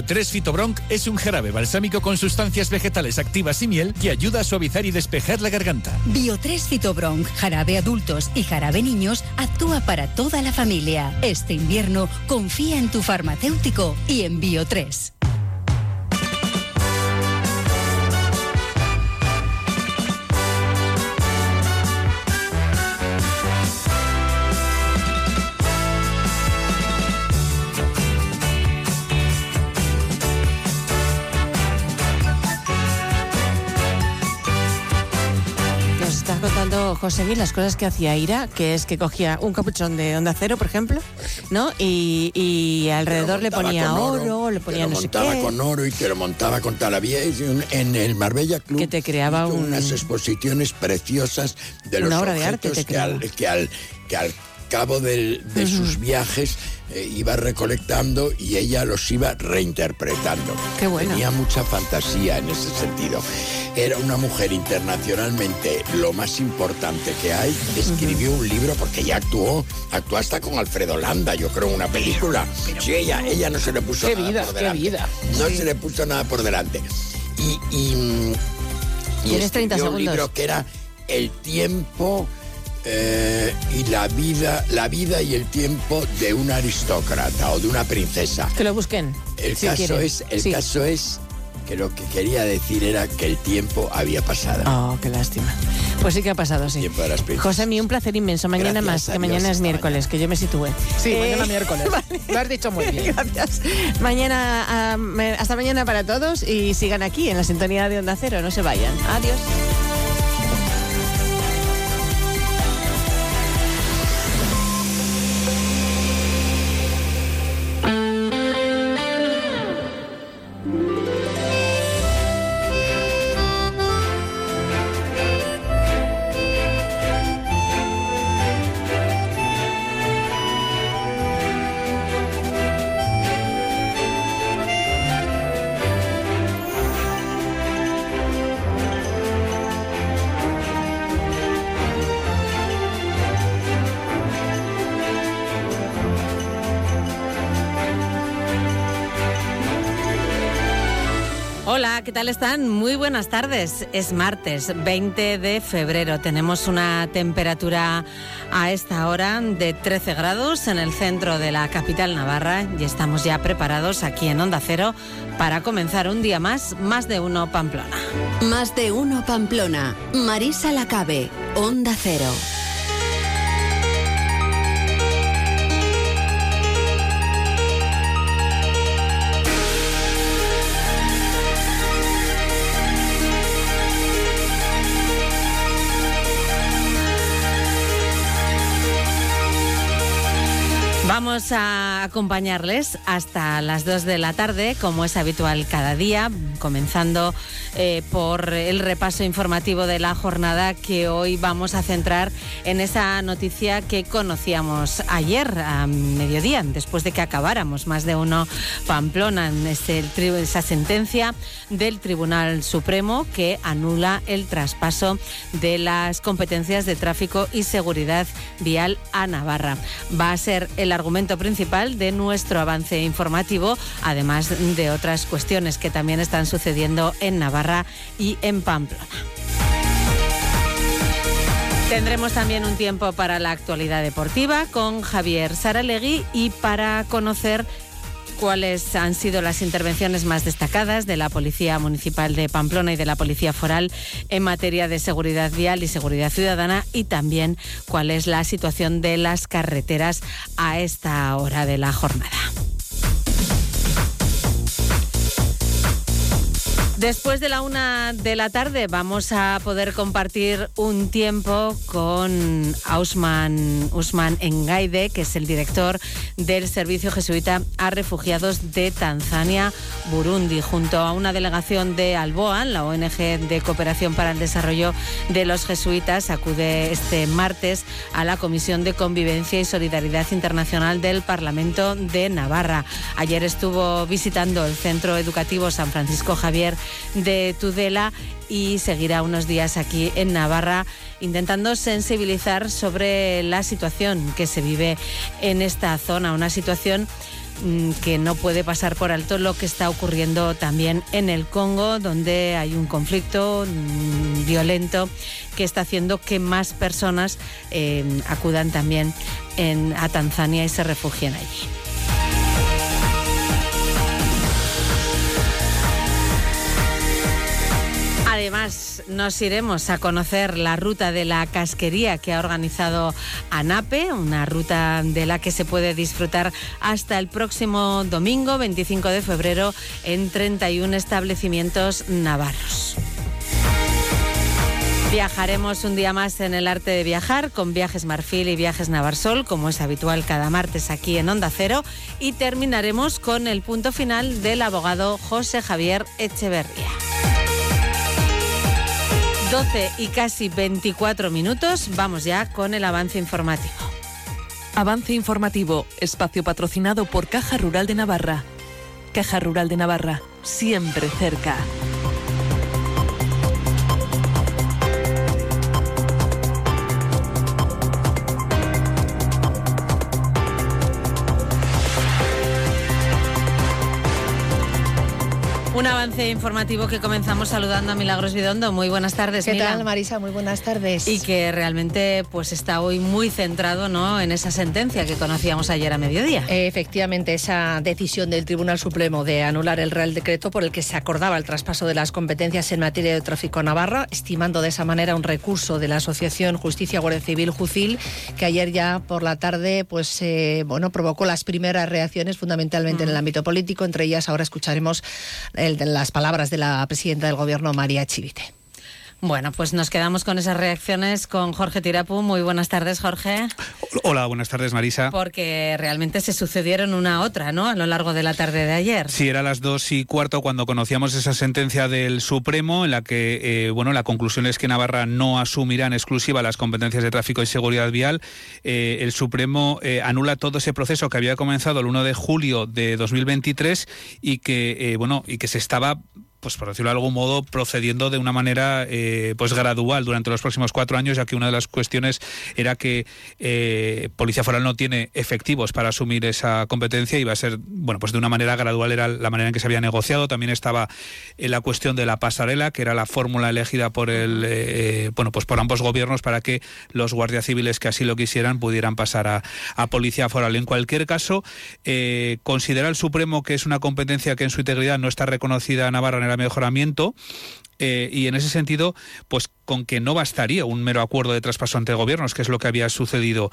3 Fitobronc es un jarabe balsámico con sustancias vegetales activas y miel que ayuda a suavizar y despejar la garganta. Bio 3 Fitobronc, jarabe adultos y jarabe niños, actúa para toda la familia. Este invierno confía en tu farmacéutico y en Bio 3. Miguel, las cosas que hacía Ira, que es que cogía un capuchón de onda cero, por ejemplo, ¿no? Y, y alrededor le montaba ponía oro, le ponía te lo no sé montaba qué. con oro y te lo montaba con un- en el Marbella Club. Que te creaba un- unas exposiciones preciosas de los de objetos arte te que, al, que, al, que al cabo del- de sus viajes eh, iba recolectando y ella los iba reinterpretando. Qué bueno. Tenía mucha fantasía en ese sentido. Era una mujer internacionalmente lo más importante que hay. Escribió un libro porque ya actuó, actuó hasta con Alfredo Landa, yo creo, una película. Sí, ella, ella no se le puso Qué nada vida, por qué delante. vida. No se le puso nada por delante. Y, y, y Tienes 30 escribió un segundos. libro que era El tiempo eh, y la vida, la vida y el tiempo de un aristócrata o de una princesa. Que lo busquen. El si caso quieren. es, el Sí. caso es que lo que quería decir era que el tiempo había pasado. Oh, qué lástima. Pues sí que ha pasado, sí. Tiempo de las princesas. José, mi un placer inmenso. Mañana Gracias más, a que Dios, mañana es miércoles, que yo me sitúe. Sí, Eh, mañana miércoles. Lo has dicho muy bien. Gracias. Mañana, ah, hasta mañana para todos y sigan aquí en la sintonía de Onda Cero. No se vayan. Adiós. Tal están? Muy buenas tardes. Es martes 20 de febrero. Tenemos una temperatura a esta hora de 13 grados en el centro de la capital navarra y estamos ya preparados aquí en Onda Cero para comenzar un día más, más de uno Pamplona. Más de uno Pamplona. Marisa Lacabe. Onda Cero. Vamos a acompañarles hasta las 2 de la tarde, como es habitual cada día, comenzando eh, por el repaso informativo de la jornada que hoy vamos a centrar en esa noticia que conocíamos ayer a mediodía, después de que acabáramos más de uno Pamplona, en esa sentencia del Tribunal Supremo que anula el traspaso de las competencias de tráfico y seguridad vial a Navarra. Va a ser el argumento principal de nuestro avance informativo, además de otras cuestiones que también están sucediendo en Navarra y en Pamplona. Tendremos también un tiempo para la actualidad deportiva con Javier Saralegui y para conocer cuáles han sido las intervenciones más destacadas de la Policía Municipal de Pamplona y de la Policía Foral en materia de seguridad vial y seguridad ciudadana y también cuál es la situación de las carreteras a esta hora de la jornada. Después de la una de la tarde vamos a poder compartir un tiempo con Ausman, Usman Engaide, que es el director del Servicio Jesuita a Refugiados de Tanzania, Burundi, junto a una delegación de Alboa, la ONG de Cooperación para el Desarrollo de los Jesuitas, acude este martes a la Comisión de Convivencia y Solidaridad Internacional del Parlamento de Navarra. Ayer estuvo visitando el Centro Educativo San Francisco Javier de Tudela y seguirá unos días aquí en Navarra intentando sensibilizar sobre la situación que se vive en esta zona, una situación mm, que no puede pasar por alto lo que está ocurriendo también en el Congo, donde hay un conflicto mm, violento que está haciendo que más personas eh, acudan también a Tanzania y se refugien allí. Además, nos iremos a conocer la ruta de la casquería que ha organizado ANAPE, una ruta de la que se puede disfrutar hasta el próximo domingo, 25 de febrero, en 31 establecimientos navarros. Viajaremos un día más en el arte de viajar con Viajes Marfil y Viajes Navarsol, como es habitual cada martes aquí en Onda Cero, y terminaremos con el punto final del abogado José Javier Echeverría. 12 y casi 24 minutos, vamos ya con el avance informativo. Avance informativo, espacio patrocinado por Caja Rural de Navarra. Caja Rural de Navarra, siempre cerca. Avance informativo que comenzamos saludando a Milagros Vidondo. Muy buenas tardes, ¿Qué tal, Marisa? Muy buenas tardes. Y que realmente pues está hoy muy centrado ¿no? en esa sentencia que conocíamos ayer a mediodía. Efectivamente, esa decisión del Tribunal Supremo de anular el Real Decreto por el que se acordaba el traspaso de las competencias en materia de tráfico Navarra, estimando de esa manera un recurso de la Asociación Justicia Guardia Civil Jucil, que ayer ya por la tarde pues eh, bueno provocó las primeras reacciones fundamentalmente en el ámbito político. Entre ellas ahora escucharemos el de las palabras de la presidenta del Gobierno, María Chivite. Bueno, pues nos quedamos con esas reacciones con Jorge Tirapu. Muy buenas tardes, Jorge. Hola, buenas tardes, Marisa. Porque realmente se sucedieron una a otra, ¿no? A lo largo de la tarde de ayer. Sí, era las dos y cuarto cuando conocíamos esa sentencia del Supremo en la que, eh, bueno, la conclusión es que Navarra no asumirá en exclusiva las competencias de tráfico y seguridad vial. Eh, el Supremo eh, anula todo ese proceso que había comenzado el 1 de julio de 2023 y que, bueno, y que se estaba pues por decirlo de algún modo, procediendo de una manera eh, pues gradual durante los próximos cuatro años, ya que una de las cuestiones era que eh, Policía Foral no tiene efectivos para asumir esa competencia y va a ser, bueno, pues de una manera gradual era la manera en que se había negociado. También estaba eh, la cuestión de la pasarela, que era la fórmula elegida por el, bueno, pues por ambos gobiernos para que los guardias civiles que así lo quisieran pudieran pasar a, a Policía Foral. En cualquier caso, considera el Supremo que es una competencia que en su integridad no está reconocida a Navarra en el mejoramiento. Eh, y en ese sentido, pues con que no bastaría un mero acuerdo de traspaso entre gobiernos, que es lo que había sucedido.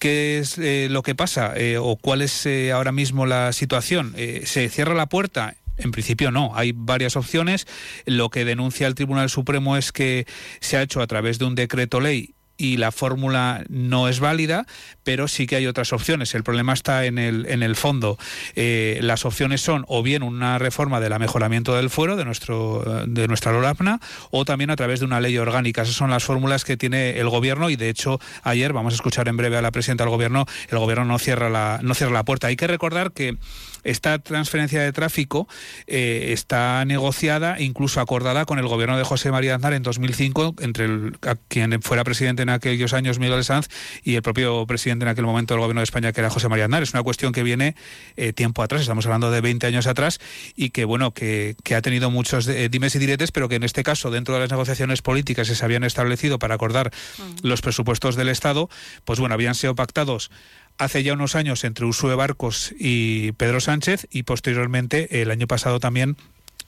¿Qué es eh, lo que pasa eh, o cuál es ahora mismo la situación? ¿Se cierra la puerta? En principio no, hay varias opciones. Lo que denuncia el Tribunal Supremo es que se ha hecho a través de un decreto ley y la fórmula no es válida, pero sí que hay otras opciones. El problema está en el, en el fondo. Eh, las opciones son o bien una reforma del mejoramiento del fuero de, nuestro, de nuestra LORAPNA o también a través de una ley orgánica. Esas son las fórmulas que tiene el gobierno y de hecho ayer, vamos a escuchar en breve a la presidenta del gobierno, el gobierno no cierra la, no cierra la puerta. Hay que recordar que esta transferencia de tráfico eh, está negociada, incluso acordada con el gobierno de José María Aznar en 2005, entre el, quien fuera presidente en aquellos años, Miguel Sanz, y el propio presidente en aquel momento del gobierno de España, que era José María Aznar. Es una cuestión que viene eh, tiempo atrás, estamos hablando de 20 años atrás, y que, bueno, que, ha tenido muchos eh, dimes y diretes, pero que en este caso, dentro de las negociaciones políticas que se habían establecido para acordar mm. los presupuestos del Estado, pues bueno, habían sido pactados hace ya unos años entre Usue Barcos y Pedro Sánchez y posteriormente el año pasado también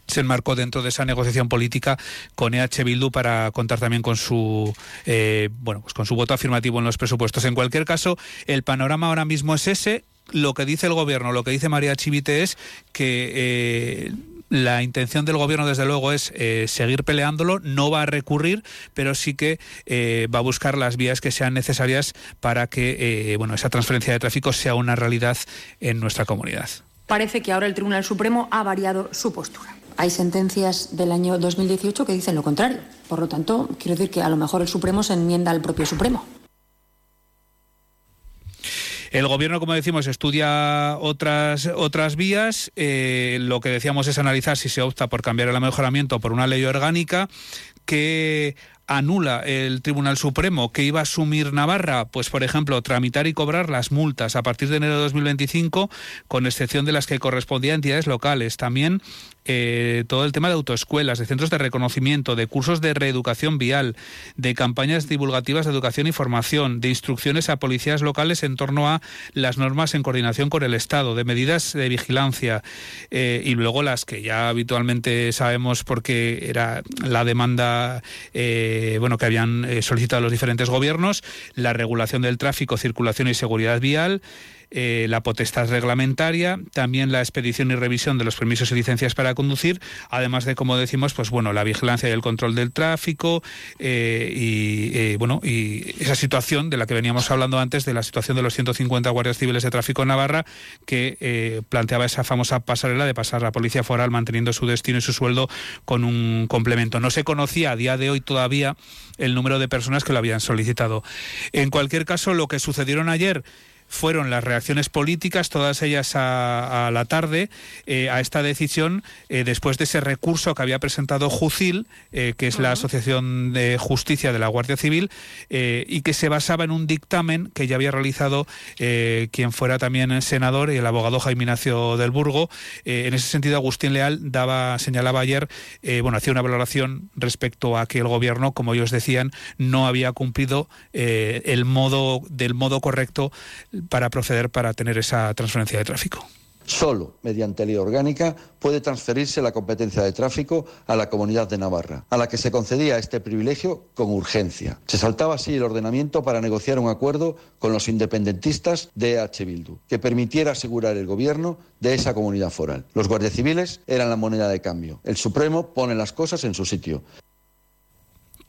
se enmarcó dentro de esa negociación política con EH Bildu para contar también con su eh, bueno pues con su voto afirmativo en los presupuestos. En cualquier caso, el panorama ahora mismo es ese. Lo que dice el gobierno, lo que dice María Chivite es que eh, la intención del gobierno, desde luego, es eh, seguir peleándolo, no va a recurrir, pero sí que eh, va a buscar las vías que sean necesarias para que eh, bueno, esa transferencia de tráfico sea una realidad en nuestra comunidad. Parece que ahora el Tribunal Supremo ha variado su postura. Hay sentencias del año 2018 que dicen lo contrario. Por lo tanto, quiero decir que a lo mejor el Supremo se enmienda al propio Supremo. El gobierno, como decimos, estudia otras, otras vías. Eh, lo que decíamos es analizar si se opta por cambiar el mejoramiento por una ley orgánica que anula el Tribunal Supremo que iba a asumir Navarra, pues por ejemplo, tramitar y cobrar las multas a partir de enero de 2025, con excepción de las que correspondían a entidades locales. También eh, todo el tema de autoescuelas, de centros de reconocimiento, de cursos de reeducación vial, de campañas divulgativas de educación y formación, de instrucciones a policías locales en torno a las normas en coordinación con el Estado, de medidas de vigilancia eh, y luego las que ya habitualmente sabemos porque era la demanda eh, bueno que habían solicitado los diferentes gobiernos, la regulación del tráfico, circulación y seguridad vial. Eh, la potestad reglamentaria, también la expedición y revisión de los permisos y licencias para conducir, además de, como decimos, pues bueno, la vigilancia y el control del tráfico eh, y eh, bueno y esa situación de la que veníamos hablando antes de la situación de los 150 guardias civiles de tráfico en Navarra que planteaba esa famosa pasarela de pasar la policía foral manteniendo su destino y su sueldo con un complemento. No se conocía a día de hoy todavía el número de personas que lo habían solicitado. En cualquier caso, lo que sucedieron ayer fueron las reacciones políticas, todas ellas a, la tarde, eh, a esta decisión eh, después de ese recurso que había presentado Jucil, eh, que es la Asociación de Justicia de la Guardia Civil, y que se basaba en un dictamen que ya había realizado quien fuera también senador, y el abogado Jaime Ignacio del Burgo. en ese sentido, Agustín Leal daba, señalaba ayer, bueno, hacía una valoración respecto a que el gobierno, como ellos decían, no había cumplido el modo del modo correcto para proceder para tener esa transferencia de tráfico. Solo mediante ley orgánica puede transferirse la competencia de tráfico a la comunidad de Navarra, a la que se concedía este privilegio con urgencia. Se saltaba así el ordenamiento para negociar un acuerdo con los independentistas de H. Bildu, que permitiera asegurar el gobierno de esa comunidad foral. Los guardias civiles eran la moneda de cambio. El Supremo pone las cosas en su sitio.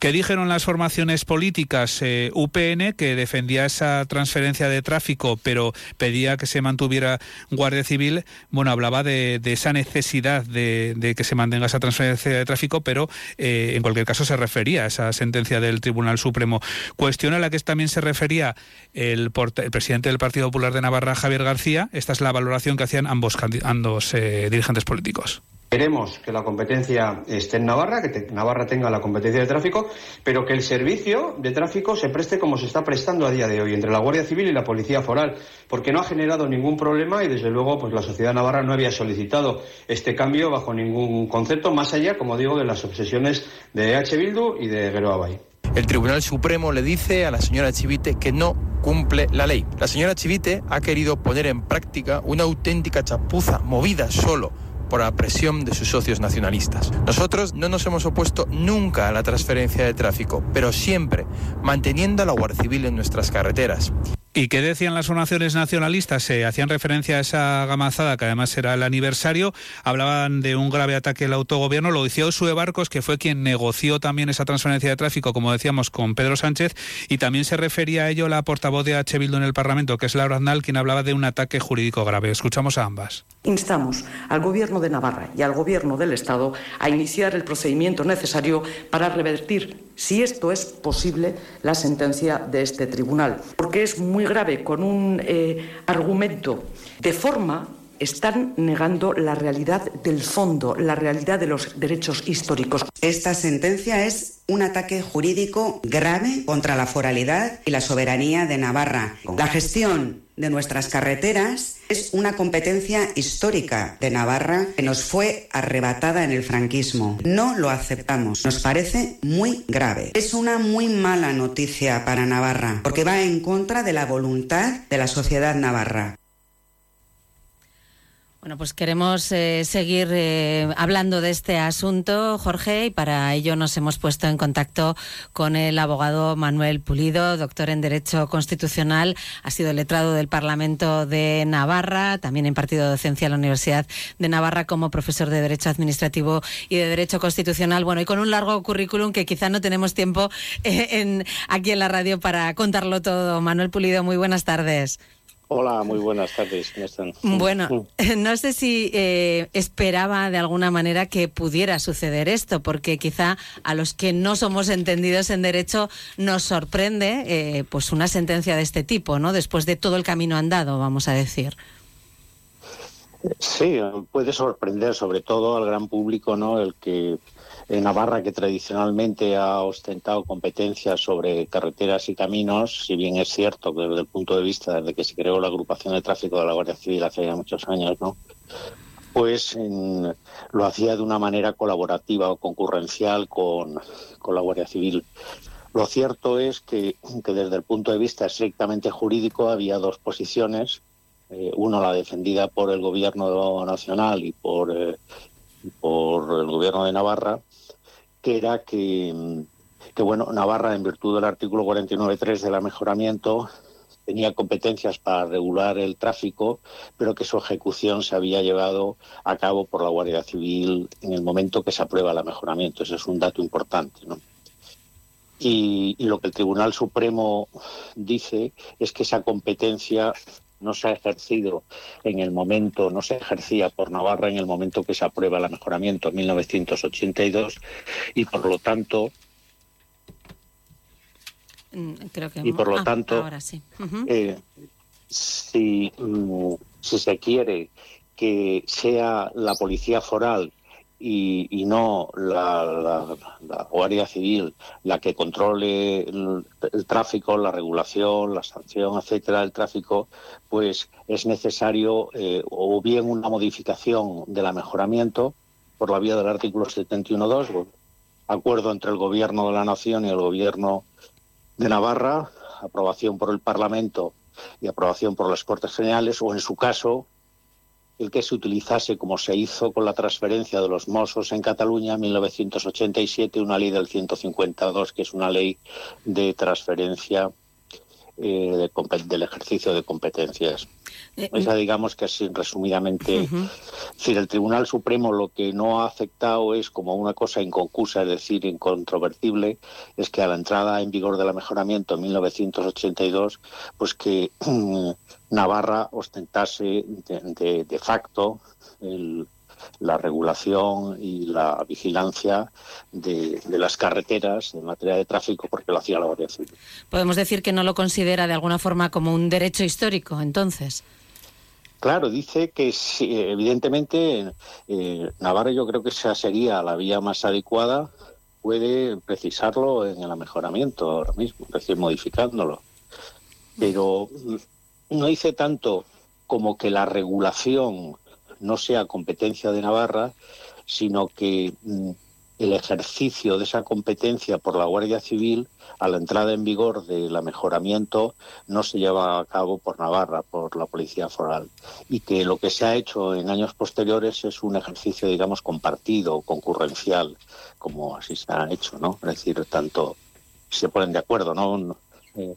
¿Qué dijeron las formaciones políticas? Eh, UPN, que defendía esa transferencia de tráfico, pero pedía que se mantuviera Guardia Civil, bueno, hablaba de, esa necesidad de, que se mantenga esa transferencia de tráfico, pero eh, en cualquier caso se refería a esa sentencia del Tribunal Supremo. Cuestión a la que también se refería el, el presidente del Partido Popular de Navarra, Javier García. Esta es la valoración que hacían ambos, ambos eh, dirigentes políticos. Queremos que la competencia esté en Navarra, que Navarra tenga la competencia de tráfico, pero que el servicio de tráfico se preste como se está prestando a día de hoy entre la Guardia Civil y la Policía Foral, porque no ha generado ningún problema y desde luego pues la sociedad navarra no había solicitado este cambio bajo ningún concepto más allá, como digo, de las obsesiones de H. Bildu y de Abay. El Tribunal Supremo le dice a la señora Chivite que no cumple la ley. La señora Chivite ha querido poner en práctica una auténtica chapuza movida solo por la presión de sus socios nacionalistas. Nosotros no nos hemos opuesto nunca a la transferencia de tráfico, pero siempre manteniendo a la Guardia Civil en nuestras carreteras. ¿Y qué decían las formaciones nacionalistas? Se hacían referencia a esa gamazada, que además era el aniversario. Hablaban de un grave ataque al autogobierno. Lo decía Osue Barcos, que fue quien negoció también esa transferencia de tráfico, como decíamos, con Pedro Sánchez. Y también se refería a ello la portavoz de H. Bildu en el Parlamento, que es Laura Aznal, quien hablaba de un ataque jurídico grave. Escuchamos a ambas. Instamos al Gobierno de Navarra y al Gobierno del Estado a iniciar el procedimiento necesario para revertir, si esto es posible, la sentencia de este tribunal. Porque es muy grave con un eh, argumento de forma están negando la realidad del fondo, la realidad de los derechos históricos. Esta sentencia es un ataque jurídico grave contra la foralidad y la soberanía de Navarra. La gestión de nuestras carreteras es una competencia histórica de Navarra que nos fue arrebatada en el franquismo. No lo aceptamos. Nos parece muy grave. Es una muy mala noticia para Navarra porque va en contra de la voluntad de la sociedad navarra. Bueno, pues queremos eh, seguir eh, hablando de este asunto, Jorge, y para ello nos hemos puesto en contacto con el abogado Manuel Pulido, doctor en Derecho Constitucional, ha sido letrado del Parlamento de Navarra, también en partido docencia en la Universidad de Navarra como profesor de Derecho Administrativo y de Derecho Constitucional. Bueno, y con un largo currículum que quizá no tenemos tiempo eh, en, aquí en la radio para contarlo todo. Manuel Pulido, muy buenas tardes. Hola, muy buenas tardes. ¿Cómo están? Bueno, no sé si eh, esperaba de alguna manera que pudiera suceder esto, porque quizá a los que no somos entendidos en derecho nos sorprende eh, pues una sentencia de este tipo, ¿no? Después de todo el camino andado, vamos a decir. Sí, puede sorprender sobre todo al gran público, ¿no? El que Navarra, que tradicionalmente ha ostentado competencias sobre carreteras y caminos, si bien es cierto que desde el punto de vista desde que se creó la agrupación de tráfico de la Guardia Civil hace ya muchos años, ¿no? Pues lo hacía de una manera colaborativa o concurrencial con, con la Guardia Civil. Lo cierto es que, que, desde el punto de vista estrictamente jurídico había dos posiciones eh, uno la defendida por el gobierno nacional y por, eh, por el gobierno de Navarra, que era que, bueno, Navarra, en virtud del artículo 49.3 del mejoramiento, tenía competencias para regular el tráfico, pero que su ejecución se había llevado a cabo por la Guardia Civil en el momento que se aprueba el mejoramiento. Ese es un dato importante, ¿no? Y, lo que el Tribunal Supremo dice es que esa competencia no se ha ejercido en el momento, no se ejercía por Navarra en el momento que se aprueba el mejoramiento en 1982 y por lo tanto mm, Creo que... y por lo ah, tanto ahora sí. eh, si, mm, si se quiere que sea la policía foral y, y no la, la, la, Guardia Civil la que controle el, tráfico, la regulación, la sanción, etcétera, del tráfico, pues es necesario eh, o bien una modificación del mejoramiento por la vía del artículo 71.2, acuerdo entre el Gobierno de la Nación y el Gobierno de Navarra, aprobación por el Parlamento y aprobación por las Cortes Generales, o en su caso, el que se utilizase, como se hizo con la transferencia de los Mossos en Cataluña en 1987, una ley del 152, que es una ley de transferencia eh, de, del ejercicio de competencias. Eh, Esa, digamos que así resumidamente. Uh -huh. Es decir, el Tribunal Supremo lo que no ha aceptado es como una cosa inconcusa, es decir, incontrovertible, es que a la entrada en vigor del mejoramiento en 1982, pues que Navarra ostentase de, de, de facto el, la regulación y la vigilancia de, de, las carreteras en materia de tráfico porque lo hacía la Guardia Civil. Podemos decir que no lo considera de alguna forma como un derecho histórico, entonces. Claro, dice que sí, evidentemente eh, Navarra yo creo que esa sería la vía más adecuada, puede precisarlo en el mejoramiento ahora mismo, es decir, modificándolo. Pero no dice tanto como que la regulación no sea competencia de Navarra, sino que mm, el ejercicio de esa competencia por la Guardia Civil a la entrada en vigor del mejoramiento no se lleva a cabo por Navarra, por la Policía Foral, y que lo que se ha hecho en años posteriores es un ejercicio, digamos, compartido, concurrencial, como así se ha hecho, ¿no? Es decir, tanto se ponen de acuerdo, ¿no? Eh,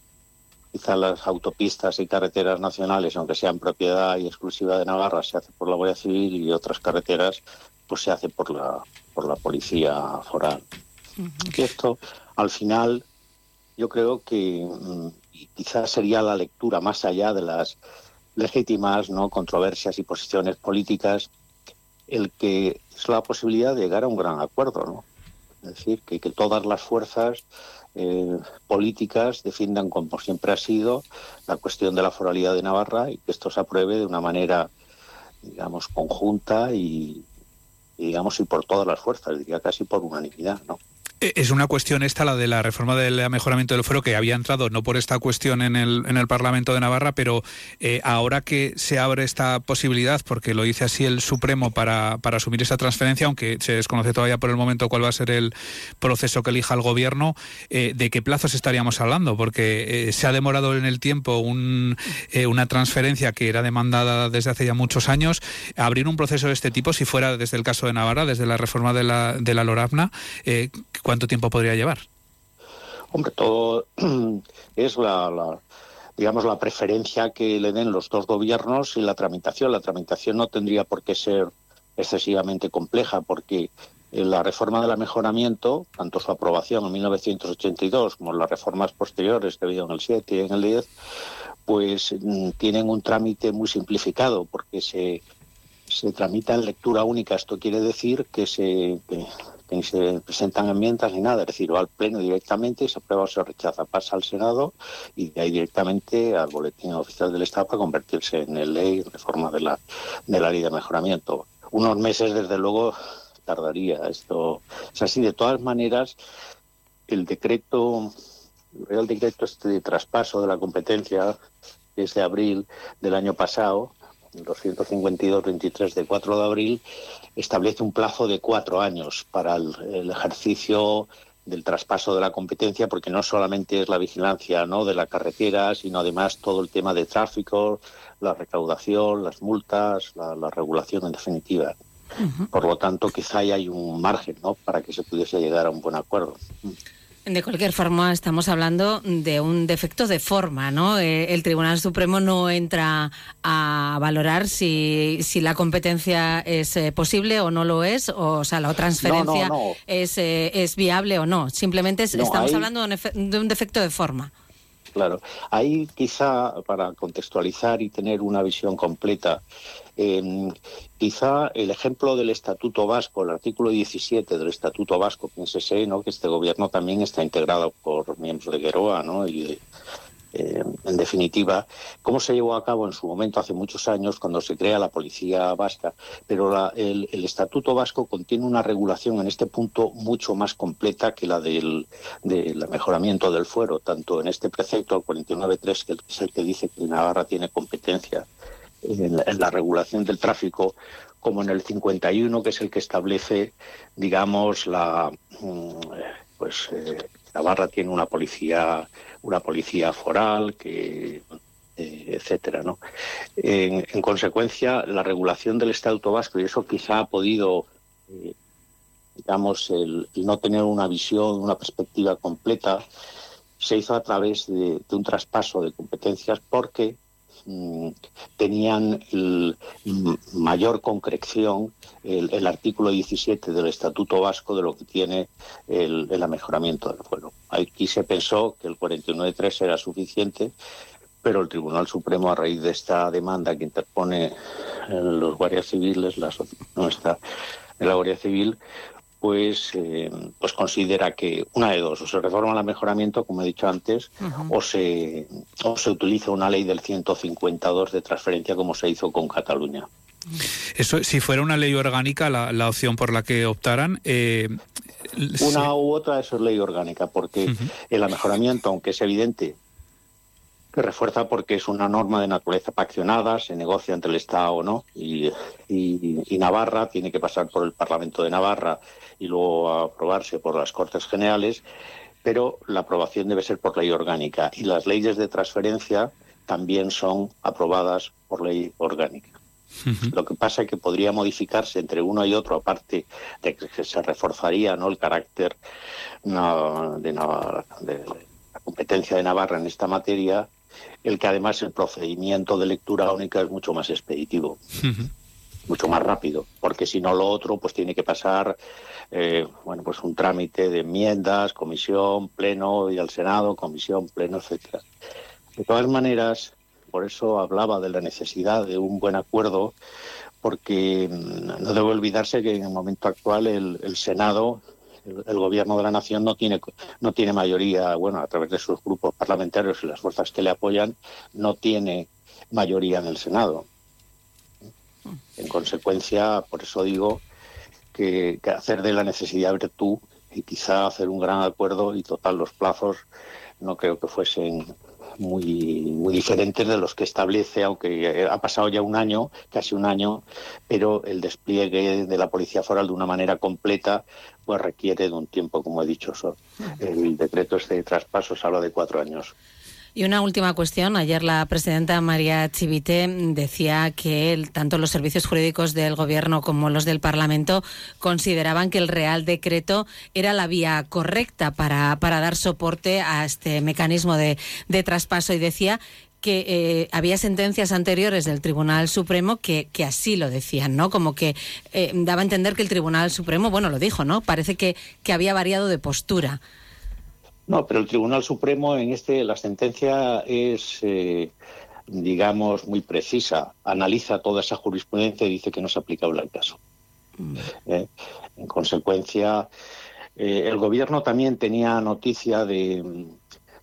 quizá las autopistas y carreteras nacionales, aunque sean propiedad y exclusiva de Navarra, se hace por la Guardia Civil y otras carreteras pues se hace por la por la policía foral. Uh -huh. Y esto, al final, yo creo que mm, quizás sería la lectura más allá de las legítimas no controversias y posiciones políticas, el que es la posibilidad de llegar a un gran acuerdo, ¿no? Es decir, que, que todas las fuerzas eh, políticas defiendan, como siempre ha sido, la cuestión de la foralidad de Navarra y que esto se apruebe de una manera, digamos, conjunta y, y digamos, y por todas las fuerzas, diría casi por unanimidad, ¿no? Eh, es una cuestión esta, la de la reforma del mejoramiento del fuero, que había entrado no por esta cuestión en el, en el Parlamento de Navarra, pero eh, ahora que se abre esta posibilidad, porque lo dice así el Supremo para, para asumir esa transferencia, aunque se desconoce todavía por el momento cuál va a ser el proceso que elija el Gobierno, eh, ¿de qué plazos estaríamos hablando? Porque se ha demorado en el tiempo un, una transferencia que era demandada desde hace ya muchos años. Abrir un proceso de este tipo, si fuera desde el caso de Navarra, desde la reforma de la, de la LORAPNA, ¿cuánto tiempo podría llevar? Hombre, todo es la, la, digamos, la preferencia que le den los dos gobiernos y la tramitación. La tramitación no tendría por qué ser excesivamente compleja, porque la reforma del mejoramiento, tanto su aprobación en 1982 como las reformas posteriores que ha habido en el 7 y en el 10, pues tienen un trámite muy simplificado, porque se, se tramita en lectura única. Esto quiere decir que se, ni se presentan enmiendas ni nada, es decir, va al Pleno directamente, se aprueba o se rechaza, pasa al Senado y de ahí directamente al Boletín Oficial del Estado para convertirse en el ley, reforma de la, de la ley de mejoramiento. Unos meses, desde luego, tardaría. Esto es así. De todas maneras, el decreto, el Decreto este de traspaso de la competencia, es de abril del año pasado, 252-23 de 4 de abril, establece un plazo de cuatro años para el, ejercicio del traspaso de la competencia, porque no solamente es la vigilancia ¿no? de la carretera, sino además todo el tema de tráfico, la recaudación, las multas, la, la regulación en definitiva. Por lo tanto, quizá hay un margen ¿no? para que se pudiese llegar a un buen acuerdo. De cualquier forma, estamos hablando de un defecto de forma, ¿no? Eh, el Tribunal Supremo no entra a valorar si, si la competencia es eh, posible o no lo es, o, sea, la transferencia Es, eh, es viable o no. Simplemente estamos hablando de un defecto de forma. Claro, ahí quizá para contextualizar y tener una visión completa, quizá el ejemplo del Estatuto Vasco, el artículo 17 del Estatuto Vasco, piénsese ¿no? que este gobierno también está integrado por miembros de Gueroa ¿no? eh, en definitiva, cómo se llevó a cabo en su momento, hace muchos años, cuando se crea la policía vasca. Pero el, Estatuto Vasco contiene una regulación en este punto mucho más completa que la del, mejoramiento del fuero, tanto en este precepto, el 49.3, que es el que dice que Navarra tiene competencia en la, regulación del tráfico, como en el 51, que es el que establece, digamos, la. Mm, pues. Eh, Navarra tiene una policía una policía foral, que eh, etcétera, ¿no? En, consecuencia, la regulación del Estatuto Vasco, y eso quizá ha podido, eh, digamos, el, no tener una visión, una perspectiva completa, se hizo a través de un traspaso de competencias porque Mm, tenían mayor concreción el, artículo 17 del Estatuto Vasco de lo que tiene el, el amejoramiento del fuero. Aquí se pensó que el 49.3 era suficiente, pero el Tribunal Supremo, a raíz de esta demanda que interpone los guardias civiles, la de la Guardia Civil, pues, eh, pues considera que una de dos, o se reforma el mejoramiento, como he dicho antes, o, se, o se utiliza una ley del 152 de transferencia como se hizo con Cataluña. Eso, si fuera una ley orgánica, la, la opción por la que optaran. Eh, una u otra, eso es ley orgánica, porque el amejoramiento, aunque es evidente que refuerza porque es una norma de naturaleza paccionada, se negocia entre el Estado o no, y, y, Navarra tiene que pasar por el Parlamento de Navarra y luego aprobarse por las Cortes Generales, pero la aprobación debe ser por ley orgánica y las leyes de transferencia también son aprobadas por ley orgánica. Lo que pasa es que podría modificarse entre uno y otro, aparte de que se reforzaría ¿no? el carácter de, de la competencia de Navarra en esta materia, el que además el procedimiento de lectura única es mucho más expeditivo, mucho más rápido, porque si no lo otro, pues tiene que pasar, eh, bueno, pues un trámite de enmiendas, comisión, pleno y al Senado, comisión, pleno, etcétera. De todas maneras, por eso hablaba de la necesidad de un buen acuerdo, porque mm, no debe olvidarse que en el momento actual el Senado el, gobierno de la nación no tiene no tiene mayoría, bueno, a través de sus grupos parlamentarios y las fuerzas que le apoyan, no tiene mayoría en el Senado. En consecuencia, por eso digo que, que hacer de la necesidad virtud y quizá hacer un gran acuerdo y total los plazos no creo que fuesen muy, muy diferentes de los que establece, aunque ha pasado ya un año, casi un año, pero el despliegue de la Policía Foral de una manera completa pues requiere de un tiempo, como he dicho. El decreto este de traspasos habla de cuatro años. Y una última cuestión. Ayer la presidenta María Chivite decía que tanto los servicios jurídicos del Gobierno como los del Parlamento consideraban que el Real Decreto era la vía correcta para, para dar soporte a este mecanismo de, de traspaso y decía que eh, había sentencias anteriores del Tribunal Supremo que, que así lo decían, ¿no? Como que eh, daba a entender que el Tribunal Supremo, bueno, lo dijo, ¿no? Parece que, que había variado de postura. No, pero el Tribunal Supremo en este, la sentencia es, eh, digamos, muy precisa. Analiza toda esa jurisprudencia y dice que no es aplicable al caso. Mm. Eh, en, consecuencia, eh, el gobierno también tenía noticia de,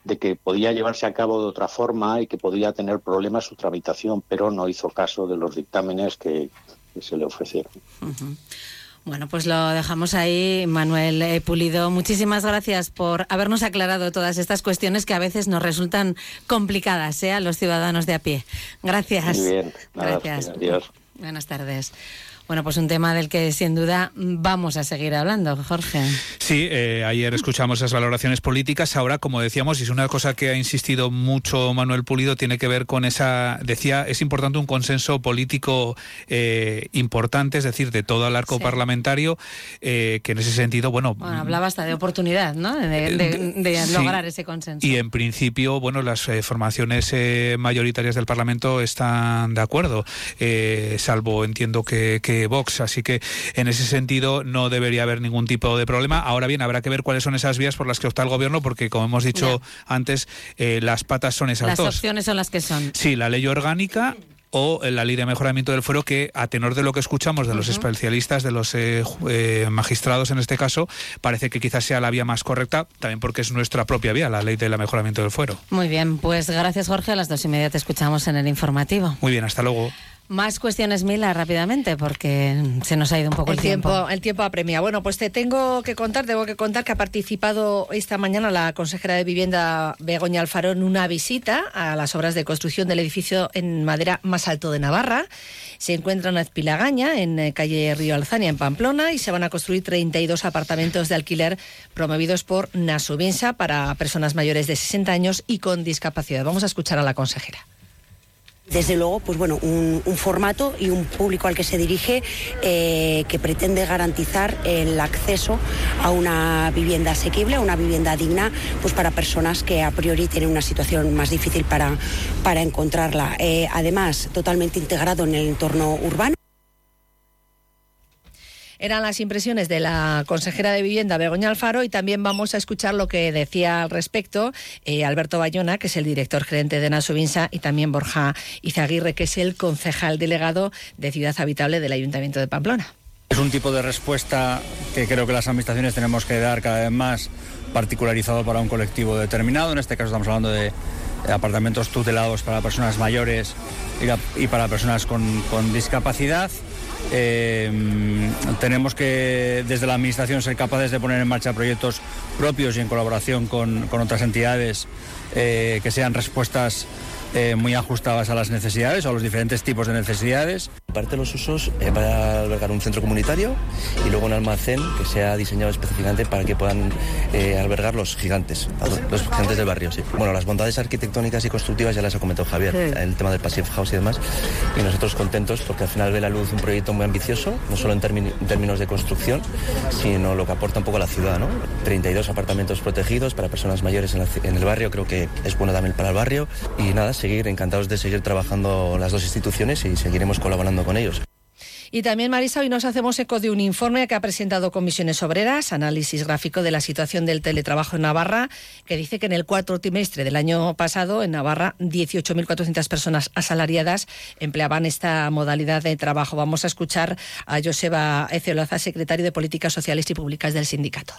de, que podía llevarse a cabo de otra forma y que podía tener problemas su tramitación, pero no hizo caso de los dictámenes que, se le ofrecieron. Bueno, pues lo dejamos ahí, Manuel eh, Pulido. Muchísimas gracias por habernos aclarado todas estas cuestiones que a veces nos resultan complicadas ¿eh? a los ciudadanos de a pie. Gracias. Muy bien. gracias. Adiós. Buenas tardes. Bueno, pues un tema del que sin duda vamos a seguir hablando, Jorge. Sí, eh, ayer escuchamos esas valoraciones políticas. Ahora, como decíamos, y es una cosa que ha insistido mucho Manuel Pulido, tiene que ver con esa. Decía, es importante un consenso político eh, importante, es decir, de todo el arco parlamentario, eh, que en ese sentido, bueno. bueno hablaba hasta de oportunidad, ¿no? De, lograr ese consenso. Y en principio, bueno, las formaciones mayoritarias del Parlamento están de acuerdo, salvo entiendo que Vox. Así que en ese sentido no debería haber ningún tipo de problema. Ahora bien, habrá que ver cuáles son esas vías por las que opta el gobierno, porque como hemos dicho antes, eh, las patas son esas dos. Las opciones son las que son. Sí, la ley orgánica o la ley de mejoramiento del fuero que, a tenor de lo que escuchamos de los especialistas, de los eh, eh, magistrados en este caso, parece que quizás sea la vía más correcta, también porque es nuestra propia vía, la ley de mejoramiento del fuero. Muy bien, pues gracias Jorge, a las dos y media te escuchamos en el informativo. Muy bien, hasta luego. Más cuestiones, Mila, rápidamente, porque se nos ha ido un poco el, tiempo. El tiempo apremia. Bueno, pues te tengo que contar, tengo que contar que ha participado esta mañana la consejera de Vivienda Begoña Alfaro en una visita a las obras de construcción del edificio en madera más alto de Navarra. Se encuentra en Azpilagaña, en eh, calle Río Alzania, en Pamplona, y se van a construir 32 apartamentos de alquiler promovidos por Nasubinsa para personas mayores de 60 años y con discapacidad. Vamos a escuchar a la consejera desde luego, pues bueno, un, formato y un público al que se dirige eh, que pretende garantizar el acceso a una vivienda asequible, a una vivienda digna, pues para personas que a priori tienen una situación más difícil para, para encontrarla. Eh, además, totalmente integrado en el entorno urbano. Eran las impresiones de la consejera de Vivienda, Begoña Alfaro, y también vamos a escuchar lo que decía al respecto eh, Alberto Bayona, que es el director gerente de Nasubinsa, y también Borja Izaguirre, que es el concejal delegado de Ciudad Habitable del Ayuntamiento de Pamplona. Es un tipo de respuesta que creo que las administraciones tenemos que dar cada vez más particularizado para un colectivo determinado. En este caso estamos hablando de apartamentos tutelados para personas mayores y para personas con discapacidad. Eh, tenemos que desde la Administración ser capaces de poner en marcha proyectos propios y en colaboración con, otras entidades eh, que sean respuestas eh, muy ajustadas a las necesidades o a los diferentes tipos de necesidades. Parte de los usos eh, va a albergar un centro comunitario y luego un almacén que sea diseñado específicamente para que puedan eh, albergar los gigantes, los gigantes del barrio. Sí. Bueno, las bondades arquitectónicas y constructivas ya las ha comentado Javier, el tema del Passive House y demás. Y nosotros contentos porque al final ve la luz un proyecto muy ambicioso, no solo en, términos de construcción, sino lo que aporta un poco a la ciudad. ¿no? 32 apartamentos protegidos para personas mayores en, en el barrio, creo que es bueno también para el barrio. Y nada, seguir encantados de seguir trabajando las dos instituciones y seguiremos colaborando con ellos. Y también, Marisa, hoy nos hacemos eco de un informe que ha presentado Comisiones Obreras, análisis gráfico de la situación del teletrabajo en Navarra, que dice que en el cuarto trimestre del año pasado, en Navarra, 18.400 personas asalariadas empleaban esta modalidad de trabajo. Vamos a escuchar a Joseba Eceolaza, secretario de Políticas Sociales y Públicas del sindicato.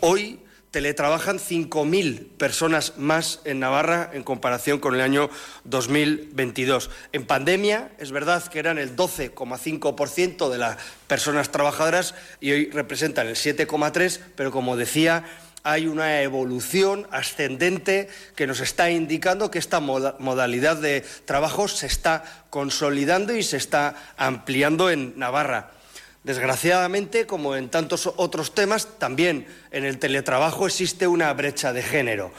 Hoy teletrabajan 5.000 personas más en Navarra en comparación con el año 2022. En pandemia es verdad que eran el 12,5% de las personas trabajadoras y hoy representan el 7,3%, pero como decía, hay una evolución ascendente que nos está indicando que esta modalidad de trabajo se está consolidando y se está ampliando en Navarra. Desgraciadamente, como en tantos otros temas, también en el teletrabajo existe una brecha de género.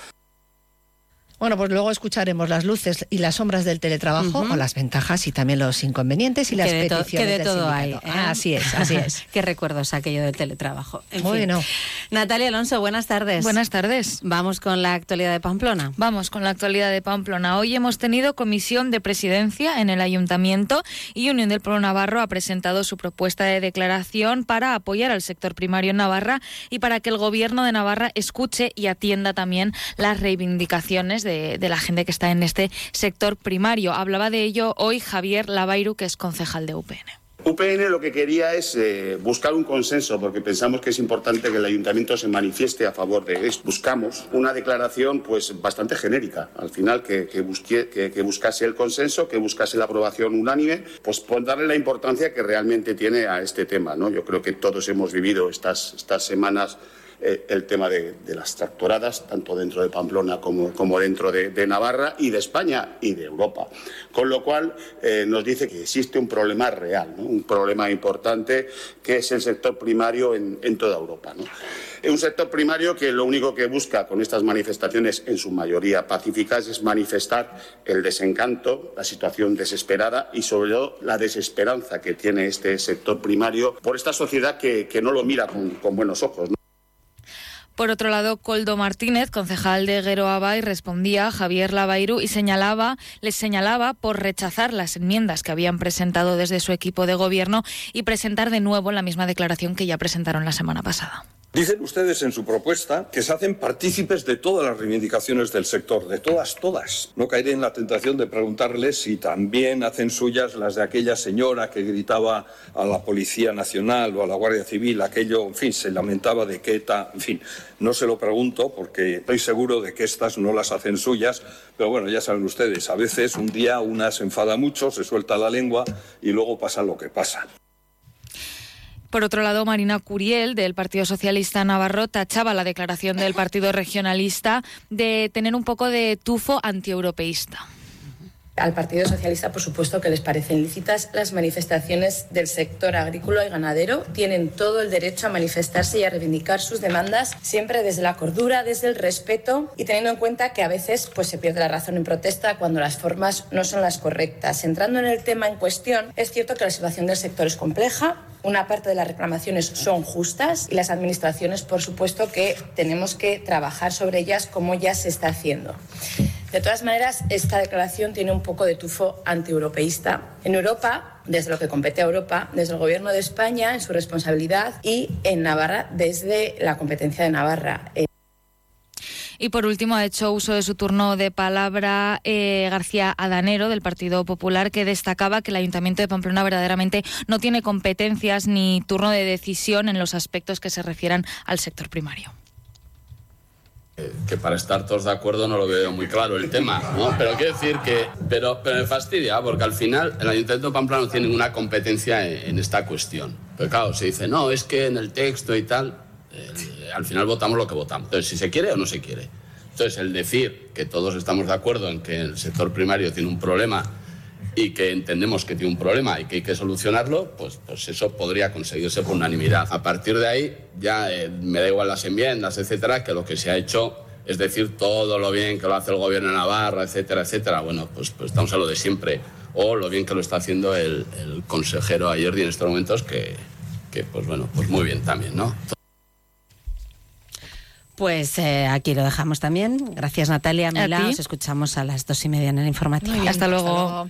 Bueno, pues luego escucharemos las luces y las sombras del teletrabajo o las ventajas y también los inconvenientes y las peticiones que de todo hay. ¿eh? Así es, así es. Qué recuerdos aquello del teletrabajo. En bueno. Natalia Alonso, buenas tardes. Buenas tardes. Vamos con la actualidad de Pamplona. Vamos con la actualidad de Pamplona. Hoy hemos tenido comisión de presidencia en el ayuntamiento y Unión del Pueblo Navarro ha presentado su propuesta de declaración para apoyar al sector primario en Navarra y para que el gobierno de Navarra escuche y atienda también las reivindicaciones de, la gente que está en este sector primario. Hablaba de ello hoy Javier Lavairu, que es concejal de UPN. UPN lo que quería es eh, buscar un consenso, porque pensamos que es importante que el ayuntamiento se manifieste a favor de esto. Buscamos una declaración pues bastante genérica, al final que, que, que, buscase el consenso, que buscase la aprobación unánime, pues por darle la importancia que realmente tiene a este tema. ¿no? Yo creo que todos hemos vivido estas, estas semanas eh, el tema de, las tractoradas, tanto dentro de Pamplona como, dentro de, Navarra y de España y de Europa. Con lo cual eh, nos dice que existe un problema real, un problema importante que es el sector primario en, toda Europa. ¿no? un sector primario que lo único que busca con estas manifestaciones, en su mayoría pacíficas, es manifestar el desencanto, la situación desesperada y, sobre todo, la desesperanza que tiene este sector primario por esta sociedad que, no lo mira con, buenos ojos. Por otro lado, Coldo Martínez, concejal de Gueroaba, y respondía a Javier Lavairu y señalaba, les señalaba por rechazar las enmiendas que habían presentado desde su equipo de gobierno y presentar de nuevo la misma declaración que ya presentaron la semana pasada. Dicen ustedes en su propuesta que se hacen partícipes de todas las reivindicaciones del sector, de todas, todas. No caeré en la tentación de preguntarles si también hacen suyas las de aquella señora que gritaba a la Policía Nacional o a la Guardia Civil, aquello, en fin, se lamentaba de que ETA, en fin, no se lo pregunto porque estoy seguro de que estas no las hacen suyas, pero bueno, ya saben ustedes, a veces un día una se enfada mucho, se suelta la lengua y luego pasa lo que pasa. Por otro lado, Marina Curiel, del Partido Socialista Navarro, tachaba la declaración del Partido Regionalista de tener un poco de tufo antieuropeísta. Al Partido Socialista, por supuesto, que les parecen lícitas las manifestaciones del sector agrícola y ganadero. Tienen todo el derecho a manifestarse y a reivindicar sus demandas, siempre desde la cordura, desde el respeto y teniendo en cuenta que a veces pues, se pierde la razón en protesta cuando las formas no son las correctas. Entrando en el tema en cuestión, es cierto que la situación del sector es compleja, una parte de las reclamaciones son justas y las administraciones, por supuesto, que tenemos que trabajar sobre ellas como ya se está haciendo. De todas maneras, esta declaración tiene un poco de tufo antieuropeísta. En Europa, desde lo que compete a Europa, desde el Gobierno de España, en su responsabilidad, y en Navarra, desde la competencia de Navarra. Y por último ha hecho uso de su turno de palabra eh, García Adanero del Partido Popular que destacaba que el Ayuntamiento de Pamplona verdaderamente no tiene competencias ni turno de decisión en los aspectos que se refieran al sector primario que para estar todos de acuerdo no lo veo muy claro el tema, ¿no? Pero quiero decir que, pero, pero me fastidia porque al final el Ayuntamiento de Pamplona no tiene ninguna competencia en, esta cuestión. Pero claro, se dice, no, es que en el texto y tal, al final votamos lo que votamos. Entonces, si se quiere o no se quiere. Entonces, el decir que todos estamos de acuerdo en que el sector primario tiene un problema y que entendemos que tiene un problema y que hay que solucionarlo, pues, pues eso podría conseguirse por unanimidad. A partir de ahí ya eh, me da igual las enmiendas, etcétera, que lo que se ha hecho es decir todo lo bien que lo hace el gobierno de Navarra, etcétera, etcétera. Bueno, pues, pues estamos a lo de siempre. O lo bien que lo está haciendo el, consejero ayer y en estos momentos, que, que pues bueno, pues muy bien también, ¿no? Pues eh, aquí lo dejamos también. Gracias Natalia, Mila. Os escuchamos a las dos y media en el informativo. hasta, luego.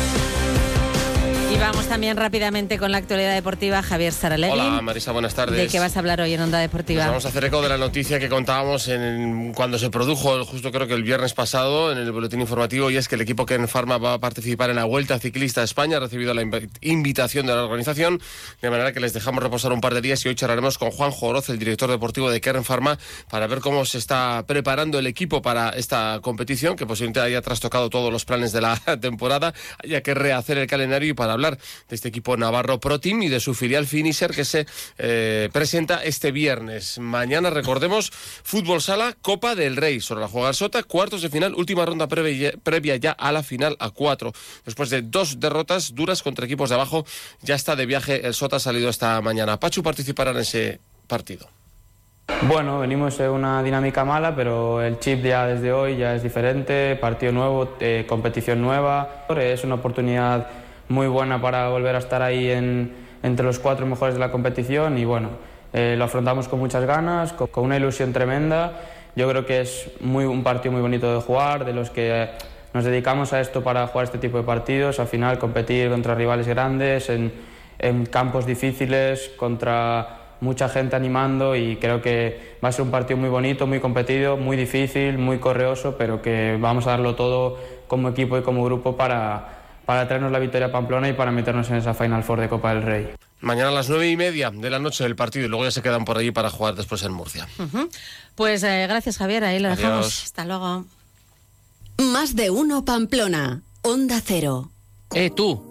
también rápidamente con la actualidad deportiva. Javier Saralegui. Hola, Marisa, buenas tardes. ¿De qué vas a hablar hoy en Onda Deportiva? Pues vamos a hacer eco de la noticia que contábamos en, cuando se produjo, justo creo que el viernes pasado, en el boletín informativo, y es que el equipo Ken Pharma va a participar en la Vuelta Ciclista a España. Ha recibido la invitación de la organización, de manera que les dejamos reposar un par de días y hoy charlaremos con Juan Joroz, el director deportivo de Kern Pharma, para ver cómo se está preparando el equipo para esta competición, que posiblemente haya trastocado todos los planes de la temporada, haya que rehacer el calendario y para hablar de este equipo Navarro Pro Team y de su filial Finisher que se eh, presenta este viernes. Mañana, recordemos, Fútbol Sala, Copa del Rey sobre la Juega Sota, cuartos de final, última ronda previa, previa ya a la final a cuatro. Después de dos derrotas duras contra equipos de abajo, ya está de viaje el Sota, salido esta mañana. Pachu participará en ese partido. Bueno, venimos en una dinámica mala, pero el chip ya desde hoy ya es diferente, partido nuevo, competición nueva, es una oportunidad muy buena para volver a estar ahí en, entre los cuatro mejores de la competición y bueno, eh, lo afrontamos con muchas ganas, con, con, una ilusión tremenda. Yo creo que es muy, un partido muy bonito de jugar, de los que nos dedicamos a esto para jugar este tipo de partidos, al final competir contra rivales grandes, en, en campos difíciles, contra mucha gente animando y creo que va a ser un partido muy bonito, muy competido, muy difícil, muy correoso, pero que vamos a darlo todo como equipo y como grupo para, para traernos la victoria a Pamplona y para meternos en esa Final Four de Copa del Rey. Mañana a las nueve y media de la noche del partido y luego ya se quedan por allí para jugar después en Murcia. Uh -huh. Pues eh, gracias Javier, ahí lo Adiós. dejamos. Hasta luego. Más de uno Pamplona, Onda Cero. Eh, tú.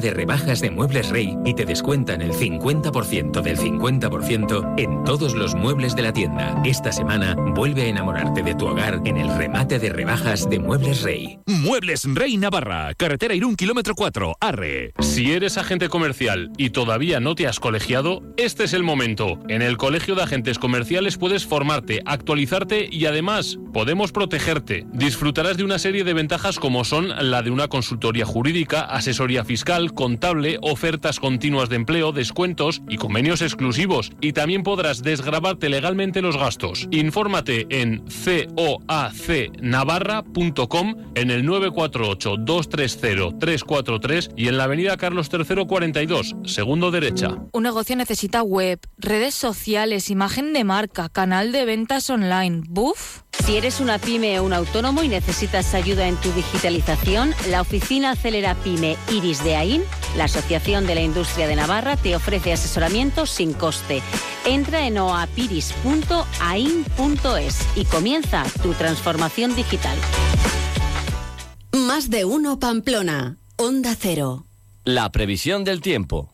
de rebajas de Muebles Rey y te descuentan el 50% del 50% en todos los muebles de la tienda. Esta semana vuelve a enamorarte de tu hogar en el remate de rebajas de Muebles Rey. Muebles Rey Navarra, carretera Irún, kilómetro 4, Arre. Si eres agente comercial y todavía no te has colegiado, este es el momento. En el Colegio de Agentes Comerciales puedes formarte, actualizarte y además podemos protegerte. Disfrutarás de una serie de ventajas como son la de una consultoría jurídica, asesoría fiscal, contable, ofertas continuas de empleo, descuentos y convenios exclusivos. Y también podrás desgrabarte legalmente los gastos. Infórmate en coacnavarra.com en el 948-230-343 y en la avenida Carlos III 42, segundo derecha. Un negocio necesita web, redes sociales, imagen de marca, canal de ventas online. ¿Buf? Si eres una pyme o un autónomo y necesitas ayuda en tu digitalización, la oficina Acelera Pyme Iris de AIN, la Asociación de la Industria de Navarra, te ofrece asesoramiento sin coste. Entra en oapiris.ain.es y comienza tu transformación digital. Más de uno Pamplona, Onda Cero. La previsión del tiempo.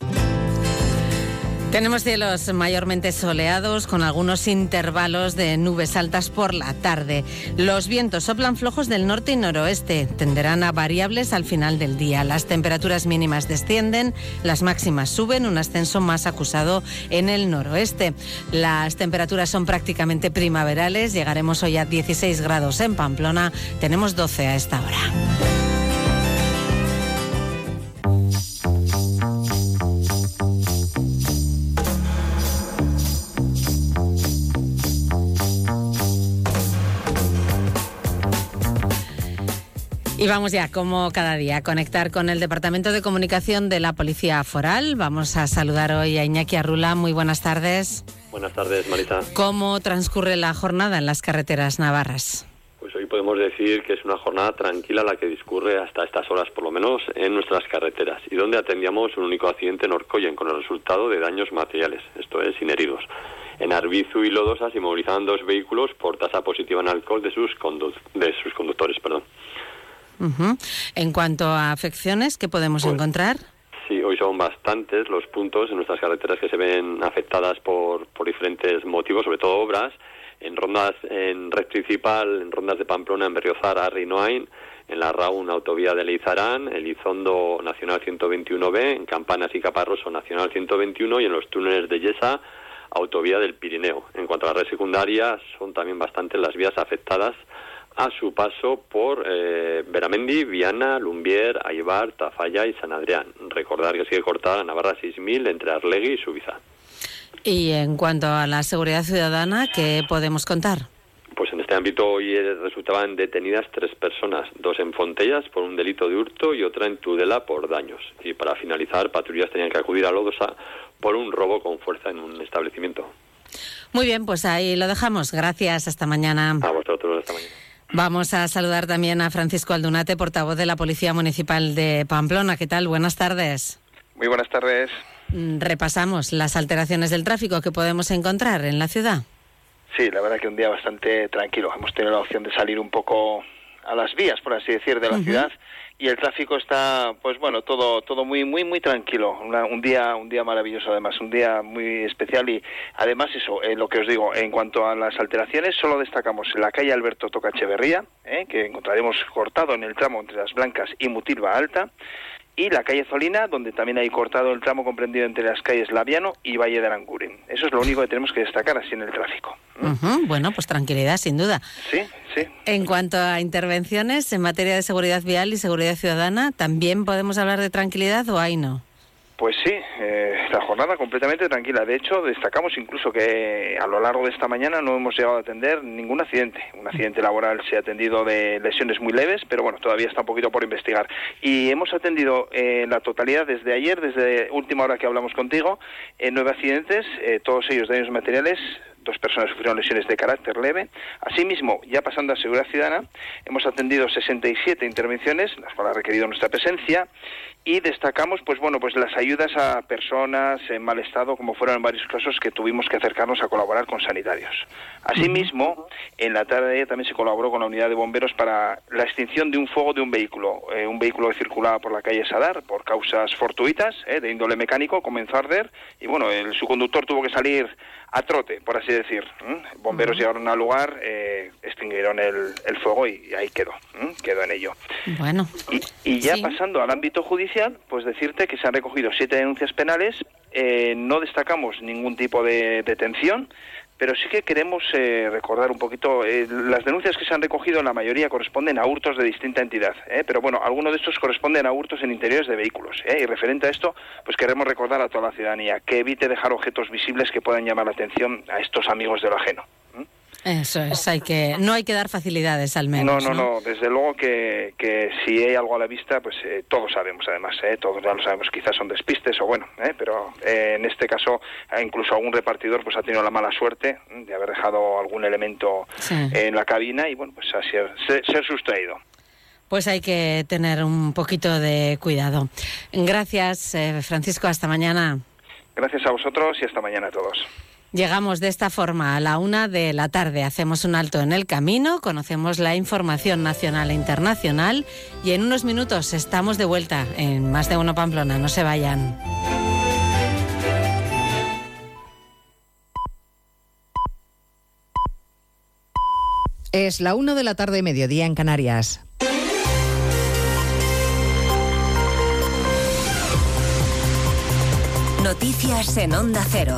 Tenemos cielos mayormente soleados con algunos intervalos de nubes altas por la tarde. Los vientos soplan flojos del norte y noroeste, tenderán a variables al final del día. Las temperaturas mínimas descienden, las máximas suben, un ascenso más acusado en el noroeste. Las temperaturas son prácticamente primaverales, llegaremos hoy a 16 grados en Pamplona, tenemos 12 a esta hora. Y vamos ya, como cada día, a conectar con el Departamento de Comunicación de la Policía Foral. Vamos a saludar hoy a Iñaki Arrula. Muy buenas tardes. Buenas tardes, Marita. ¿Cómo transcurre la jornada en las carreteras navarras? Pues hoy podemos decir que es una jornada tranquila la que discurre hasta estas horas, por lo menos, en nuestras carreteras, y donde atendíamos un único accidente en Orcoyen con el resultado de daños materiales, esto es, sin heridos. En Arbizu y Lodosa se movilizaban dos vehículos por tasa positiva en alcohol de sus, de sus conductores. Perdón. Uh -huh. En cuanto a afecciones, ¿qué podemos pues, encontrar? Sí, hoy son bastantes los puntos en nuestras carreteras que se ven afectadas por, por diferentes motivos, sobre todo obras. En rondas, en red principal, en rondas de Pamplona, en Berriozar, Arrinoain, en la RAUN Autovía de Leizarán, Elizondo Nacional 121B, en Campanas y Caparroso Nacional 121 y en los túneles de Yesa, Autovía del Pirineo. En cuanto a la red secundaria, son también bastantes las vías afectadas a su paso por eh, Beramendi, Viana, Lumbier, Aibar, Tafalla y San Adrián. Recordar que sigue cortada la Navarra 6000 entre Arlegui y Subiza. Y en cuanto a la seguridad ciudadana, ¿qué podemos contar? Pues en este ámbito hoy resultaban detenidas tres personas, dos en Fontellas por un delito de hurto y otra en Tudela por daños. Y para finalizar, patrullas tenían que acudir a Lodosa por un robo con fuerza en un establecimiento. Muy bien, pues ahí lo dejamos. Gracias, hasta mañana. A vosotros, hasta mañana. Vamos a saludar también a Francisco Aldunate, portavoz de la Policía Municipal de Pamplona. ¿Qué tal? Buenas tardes. Muy buenas tardes. Repasamos las alteraciones del tráfico que podemos encontrar en la ciudad. Sí, la verdad que un día bastante tranquilo. Hemos tenido la opción de salir un poco a las vías, por así decir, de la ciudad y el tráfico está pues bueno todo todo muy muy muy tranquilo. Un día un día maravilloso además un día muy especial y además eso eh, lo que os digo en cuanto a las alteraciones solo destacamos la calle Alberto Tocacheverría eh, que encontraremos cortado en el tramo entre las Blancas y Mutilva Alta y la calle Zolina, donde también hay cortado el tramo comprendido entre las calles Laviano y Valle de Aranguren. Eso es lo único que tenemos que destacar así en el tráfico. Bueno, pues tranquilidad, sin duda. Sí, sí. En cuanto a intervenciones en materia de seguridad vial y seguridad ciudadana, ¿también podemos hablar de tranquilidad o ahí no? Pues sí, eh, la jornada completamente tranquila. De hecho, destacamos incluso que a lo largo de esta mañana no hemos llegado a atender ningún accidente. Un accidente laboral se ha atendido de lesiones muy leves, pero bueno, todavía está un poquito por investigar. Y hemos atendido eh, la totalidad desde ayer, desde última hora que hablamos contigo, en nueve accidentes, eh, todos ellos daños materiales, dos personas sufrieron lesiones de carácter leve. Asimismo, ya pasando a seguridad ciudadana, hemos atendido 67 intervenciones, las cuales ha requerido nuestra presencia, y destacamos pues bueno pues las ayudas a personas en mal estado como fueron en varios casos que tuvimos que acercarnos a colaborar con sanitarios asimismo en la tarde también se colaboró con la unidad de bomberos para la extinción de un fuego de un vehículo eh, un vehículo que circulaba por la calle Sadar por causas fortuitas eh, de índole mecánico comenzó a arder y bueno el, su conductor tuvo que salir a trote, por así decir. Bomberos llegaron al lugar, eh, extinguieron el, fuego y, ahí quedó, quedó en ello. Bueno. Y, ya pasando al ámbito judicial, pues decirte que se han recogido siete denuncias penales, eh, no destacamos ningún tipo de detención, pero sí que queremos eh, recordar un poquito, eh, las denuncias que se han recogido la mayoría corresponden a hurtos de distinta entidad, eh, pero bueno, algunos de estos corresponden a hurtos en interiores de vehículos. y referente a esto, pues queremos recordar a toda la ciudadanía que evite dejar objetos visibles que puedan llamar la atención a estos amigos de lo ajeno. Eso es, hay que, no hay que dar facilidades al menos. No, no, no, desde luego que, que, si hay algo a la vista, pues eh, todos sabemos además, eh, todos ya lo sabemos, quizás son despistes o bueno, eh, pero eh, en este caso incluso algún repartidor pues ha tenido la mala suerte de haber dejado algún elemento en la cabina y bueno, pues así ser, ser sustraído. Pues hay que tener un poquito de cuidado. Gracias, Francisco, hasta mañana. Gracias a vosotros y hasta mañana a todos. Llegamos de esta forma a la una de la tarde. Hacemos un alto en el camino, conocemos la información nacional e internacional y en unos minutos estamos de vuelta en Más de Uno Pamplona. No se vayan. Es la una de la tarde, mediodía en Canarias. Noticias en Onda Cero.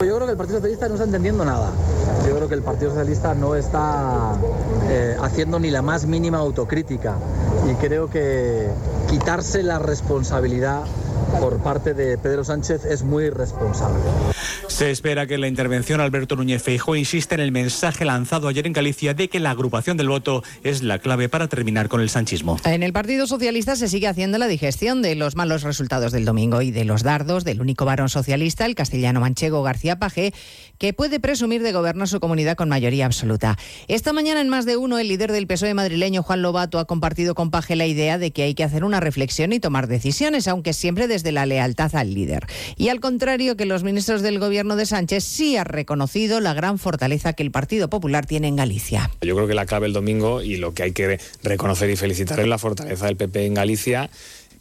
Yo creo que el Partido Socialista no está entendiendo nada. Yo creo que el Partido Socialista no está eh, haciendo ni la más mínima autocrítica. Y creo que quitarse la responsabilidad por parte de Pedro Sánchez es muy responsable. Se espera que la intervención Alberto Núñez Feijóo insiste en el mensaje lanzado ayer en Galicia de que la agrupación del voto es la clave para terminar con el sanchismo. En el Partido Socialista se sigue haciendo la digestión de los malos resultados del domingo y de los dardos del único varón socialista, el castellano manchego García Paje, que puede presumir de gobernar su comunidad con mayoría absoluta. Esta mañana en más de uno, el líder del PSOE madrileño, Juan Lobato, ha compartido con Paje la idea de que hay que hacer una reflexión y tomar decisiones, aunque siempre desde la lealtad al líder. Y al contrario que los ministros del gobierno de Sánchez sí ha reconocido la gran fortaleza que el Partido Popular tiene en Galicia. Yo creo que la clave el domingo y lo que hay que reconocer y felicitar es la fortaleza del PP en Galicia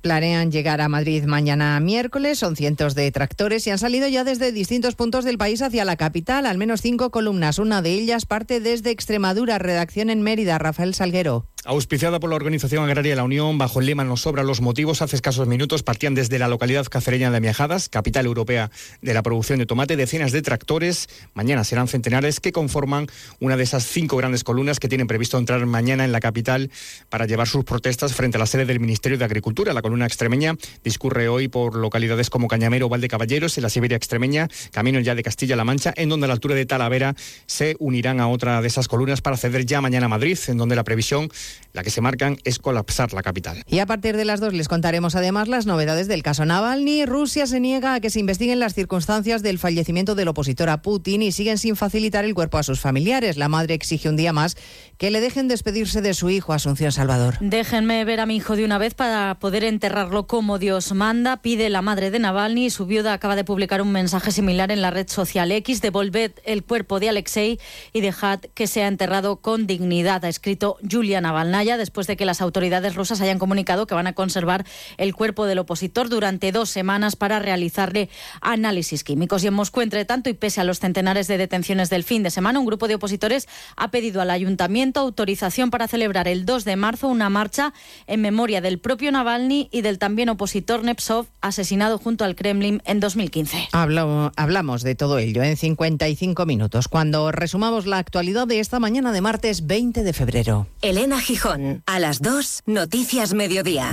Planean llegar a Madrid mañana miércoles, son cientos de tractores y han salido ya desde distintos puntos del país hacia la capital, al menos cinco columnas. Una de ellas parte desde Extremadura, redacción en Mérida, Rafael Salguero. Auspiciada por la Organización Agraria La Unión, bajo el lema Nos sobra los motivos, hace escasos minutos partían desde la localidad cacereña de Miajadas, capital europea de la producción de tomate, decenas de tractores, mañana serán centenares, que conforman una de esas cinco grandes columnas que tienen previsto entrar mañana en la capital para llevar sus protestas frente a la sede del Ministerio de Agricultura. Columna extremeña discurre hoy por localidades como Cañamero o Valdecaballeros, en la Siberia extremeña, camino ya de Castilla-La Mancha, en donde a la altura de Talavera se unirán a otra de esas columnas para ceder ya mañana a Madrid, en donde la previsión la que se marcan es colapsar la capital. Y a partir de las dos les contaremos además las novedades del caso Navalny. Rusia se niega a que se investiguen las circunstancias del fallecimiento del opositor a Putin y siguen sin facilitar el cuerpo a sus familiares. La madre exige un día más que le dejen despedirse de su hijo, Asunción Salvador. Déjenme ver a mi hijo de una vez para poder enterrarlo como Dios manda, pide la madre de Navalny. Su viuda acaba de publicar un mensaje similar en la red social X. Devolved el cuerpo de Alexei y dejad que sea enterrado con dignidad, ha escrito Julia Navalnaya después de que las autoridades rusas hayan comunicado que van a conservar el cuerpo del opositor durante dos semanas para realizarle análisis químicos. Y en Moscú, entre tanto, y pese a los centenares de detenciones del fin de semana, un grupo de opositores ha pedido al ayuntamiento autorización para celebrar el 2 de marzo una marcha en memoria del propio Navalny y del también opositor Nepsov, asesinado junto al Kremlin en 2015. hablamos de todo ello en 55 minutos, cuando resumamos la actualidad de esta mañana de martes 20 de febrero. Elena Gijón, a las 2, Noticias Mediodía.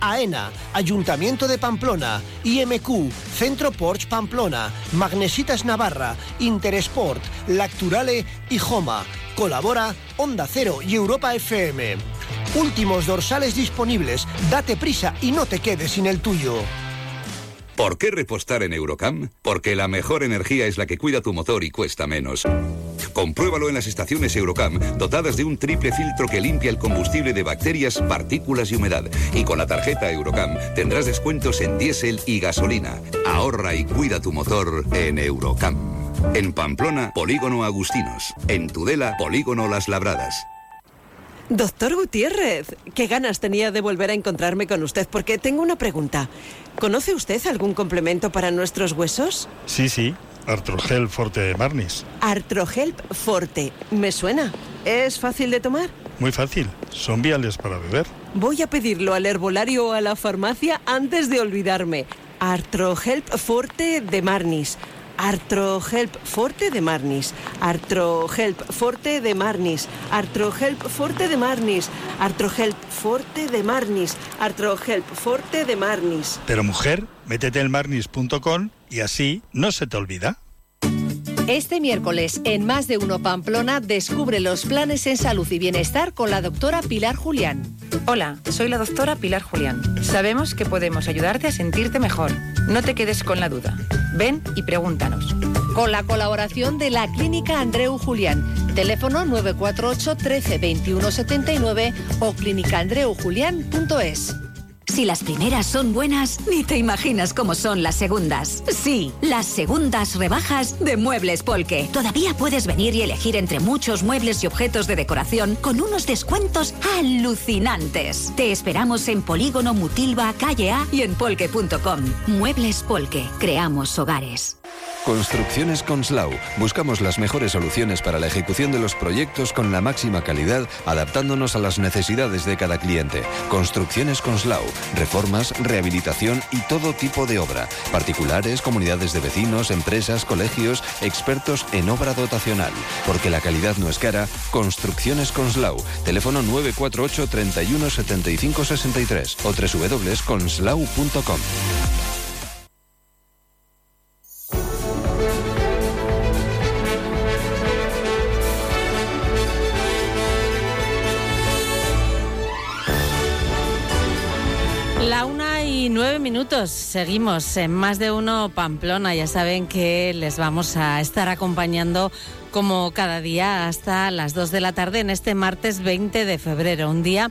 AENA, Ayuntamiento de Pamplona, IMQ, Centro Porsche Pamplona, Magnesitas Navarra, Interesport, Lacturale y Joma. Colabora Onda Cero y Europa FM. Últimos dorsales disponibles. Date prisa y no te quedes sin el tuyo. ¿Por qué repostar en Eurocam? Porque la mejor energía es la que cuida tu motor y cuesta menos. Compruébalo en las estaciones Eurocam, dotadas de un triple filtro que limpia el combustible de bacterias, partículas y humedad. Y con la tarjeta Eurocam tendrás descuentos en diésel y gasolina. Ahorra y cuida tu motor en Eurocam. En Pamplona, Polígono Agustinos. En Tudela, Polígono Las Labradas. Doctor Gutiérrez, qué ganas tenía de volver a encontrarme con usted porque tengo una pregunta. ¿Conoce usted algún complemento para nuestros huesos? Sí, sí, Artrogel Forte de Marnis. Artrohelp Forte, me suena. ¿Es fácil de tomar? Muy fácil, son viales para beber. Voy a pedirlo al herbolario o a la farmacia antes de olvidarme. Artrohelp Forte de Marnis. Artrohelp Forte de Marnis. Artrohelp Forte de Marnis. Artrohelp Forte de Marnis. Artrohelp Forte de Marnis. Artrohelp Forte de Marnis. Pero mujer, métete en marnis.com y así no se te olvida. Este miércoles, en Más de Uno Pamplona, descubre los planes en salud y bienestar con la doctora Pilar Julián. Hola, soy la doctora Pilar Julián. Sabemos que podemos ayudarte a sentirte mejor. No te quedes con la duda. Ven y pregúntanos. Con la colaboración de la Clínica Andreu Julián. Teléfono 948 13 21 79 o clínicaandreujulián.es. Si las primeras son buenas, ni te imaginas cómo son las segundas. Sí, las segundas rebajas de Muebles Polke. Todavía puedes venir y elegir entre muchos muebles y objetos de decoración con unos descuentos alucinantes. Te esperamos en Polígono Mutilva, Calle A y en polke.com. Muebles Polke. Creamos hogares. Construcciones Conslau. Buscamos las mejores soluciones para la ejecución de los proyectos con la máxima calidad, adaptándonos a las necesidades de cada cliente. Construcciones Conslau. Reformas, rehabilitación y todo tipo de obra. Particulares, comunidades de vecinos, empresas, colegios, expertos en obra dotacional. Porque la calidad no es cara. Construcciones Conslau. Teléfono 948 31 75 63 o www.conslau.com. y nueve minutos. Seguimos en más de uno Pamplona. Ya saben que les vamos a estar acompañando como cada día hasta las 2 de la tarde en este martes 20 de febrero. Un día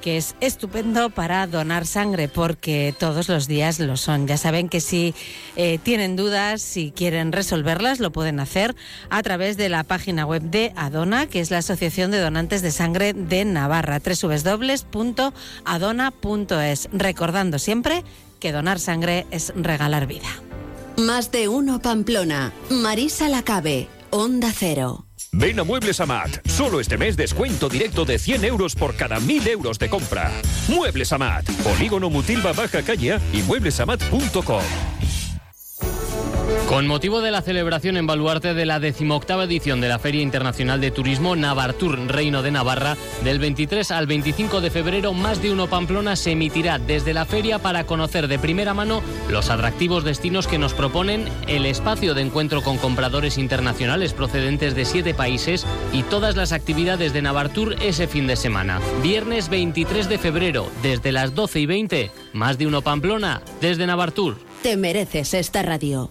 que es estupendo para donar sangre porque todos los días lo son. Ya saben que si eh, tienen dudas, si quieren resolverlas, lo pueden hacer a través de la página web de Adona, que es la Asociación de Donantes de Sangre de Navarra, www.adona.es. Recordando siempre que donar sangre es regalar vida. Más de uno Pamplona. Marisa Lacabe. Onda Cero. Ven a Muebles Amat. Solo este mes descuento directo de 100 euros por cada 1000 euros de compra. Muebles Amat. Polígono Mutilva Baja Calle y mueblesamat.com. Con motivo de la celebración en Baluarte de la decimoctava edición de la Feria Internacional de Turismo Navartur Reino de Navarra, del 23 al 25 de febrero, más de uno Pamplona se emitirá desde la feria para conocer de primera mano los atractivos destinos que nos proponen el espacio de encuentro con compradores internacionales procedentes de siete países y todas las actividades de Navartur ese fin de semana. Viernes 23 de febrero, desde las 12 y 20, más de uno Pamplona, desde Navartur. Te mereces esta radio.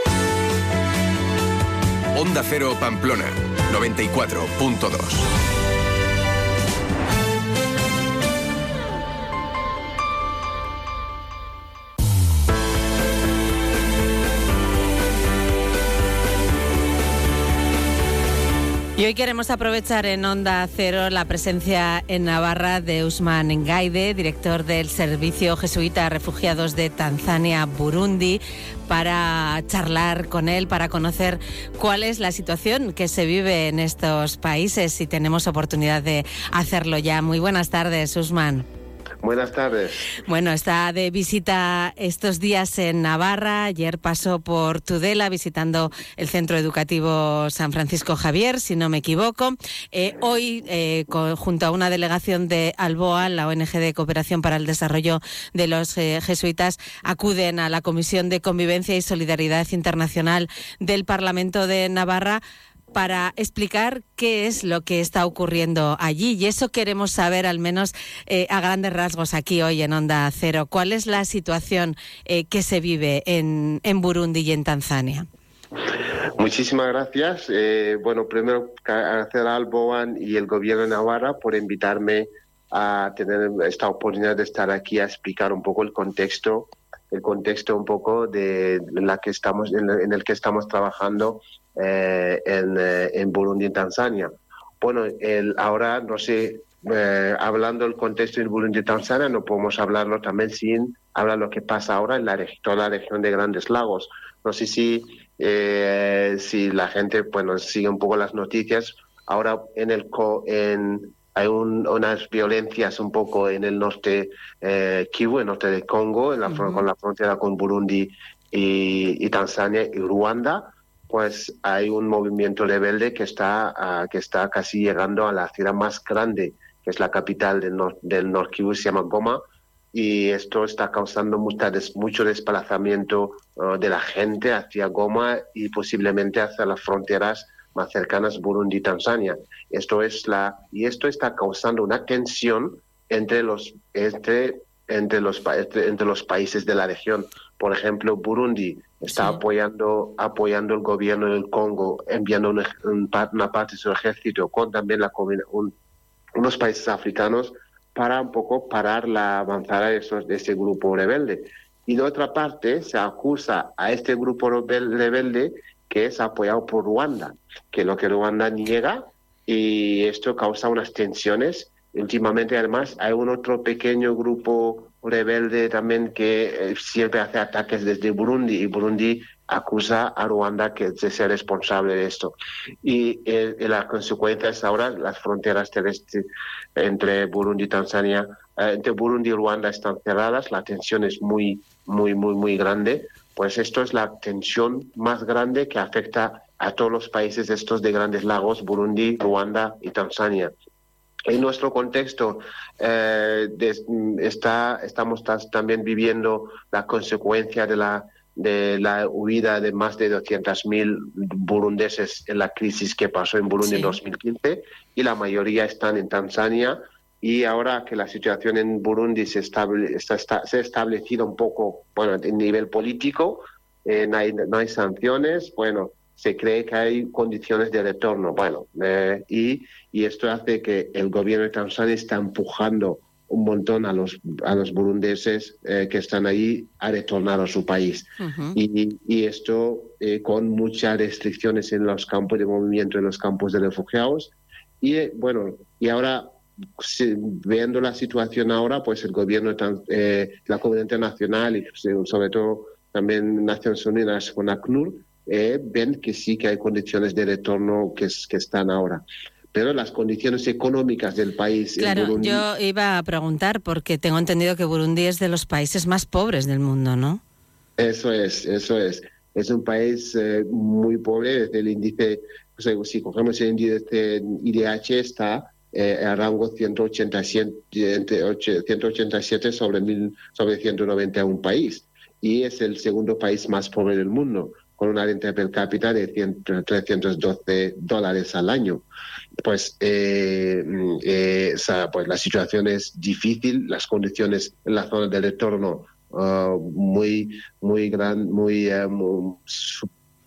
Onda Cero Pamplona, 94.2. Y hoy queremos aprovechar en Onda Cero la presencia en Navarra de Usman Ngaide, director del Servicio Jesuita Refugiados de Tanzania, Burundi, para charlar con él, para conocer cuál es la situación que se vive en estos países, si tenemos oportunidad de hacerlo ya. Muy buenas tardes, Usman. Buenas tardes. Bueno, está de visita estos días en Navarra. Ayer pasó por Tudela visitando el Centro Educativo San Francisco Javier, si no me equivoco. Eh, hoy, eh, junto a una delegación de Alboa, la ONG de Cooperación para el Desarrollo de los eh, Jesuitas, acuden a la Comisión de Convivencia y Solidaridad Internacional del Parlamento de Navarra para explicar qué es lo que está ocurriendo allí. Y eso queremos saber, al menos eh, a grandes rasgos, aquí hoy en Onda Cero. ¿Cuál es la situación eh, que se vive en, Burundi y en Tanzania? Muchísimas gracias. Eh, bueno, primero agradecer a Alboan y el gobierno de Navarra por invitarme a tener esta oportunidad de estar aquí a explicar un poco el contexto el contexto un poco de la en el que estamos trabajando eh, eh, en, Burundi y en Tanzania. Bueno, el, ahora no sé, eh, hablando del contexto en Burundi y Tanzania, no podemos hablarlo también sin hablar lo que pasa ahora en la, toda la región de Grandes Lagos. No sé si, si la gente bueno, sigue un poco las noticias. Ahora en el en, hay unas violencias un poco en el norte eh, Kivu, el norte de Congo, en la, con la frontera con Burundi y, y Tanzania y Ruanda pues hay un movimiento rebelde que está, que está casi llegando a la ciudad más grande, que es la capital del, nor del Kivu, se llama Goma, y esto está causando mucho desplazamiento ah, de la gente hacia Goma y posiblemente hacia las fronteras más cercanas Burundi y Tanzania. Esto es la y esto está causando una tensión entre los entre entre los entre los países de la región. Por ejemplo, Burundi está apoyando apoyando el gobierno del Congo, enviando una parte de su ejército con también la unos países africanos para un poco parar la avanzada de, esos, de ese grupo rebelde. Y de otra parte, se acusa a este grupo rebelde que es apoyado por Ruanda, que lo que Ruanda niega y esto causa unas tensiones. Últimamente, además, hay un otro pequeño grupo rebelde también que eh, siempre hace ataques desde Burundi y Burundi acusa a Ruanda que de ser responsable de esto. Y, eh, la consecuencia es ahora las fronteras terrestres entre Burundi y Tanzania, eh, entre Burundi y Ruanda están cerradas, la tensión es muy, muy, muy, muy grande. Pues esto es la tensión más grande que afecta a todos los países estos de grandes lagos, Burundi, Ruanda y Tanzania. En nuestro contexto eh, está, estamos también viviendo la consecuencia de la, de la huida de más de 200.000 burundeses en la crisis que pasó en Burundi en 2015 y la mayoría están en Tanzania. Y ahora que la situación en Burundi se, estable, está, se ha establecido un poco bueno, en nivel político, eh, no, hay, no hay sanciones, bueno, se cree que hay condiciones de retorno. Bueno, eh, y, y, esto hace que el gobierno de Tanzania está empujando un montón a los, a los burundeses eh, que están ahí a retornar a su país. y, y, esto eh, con muchas restricciones en los campos de movimiento, en los campos de refugiados. Y bueno, y ahora, viendo la situación ahora, pues el gobierno, la comunidad internacional y sobre todo también Naciones Unidas con ACNUR, eh, ven que sí que hay condiciones de retorno que, que están ahora pero las condiciones económicas del país. Claro, yo iba a preguntar porque tengo entendido que Burundi es de los países más pobres del mundo, ¿no? Eso es, eso es. Es un país eh, muy pobre. Desde el índice, si cogemos el índice IDH, está eh, a rango 187, 187 sobre, mil, sobre 191 país. Y es el segundo país más pobre del mundo con una renta per cápita de 312 dólares al año. Pues, eh, eh, pues la situación es difícil, las condiciones en la zona del retorno uh, muy, muy, gran, muy, eh,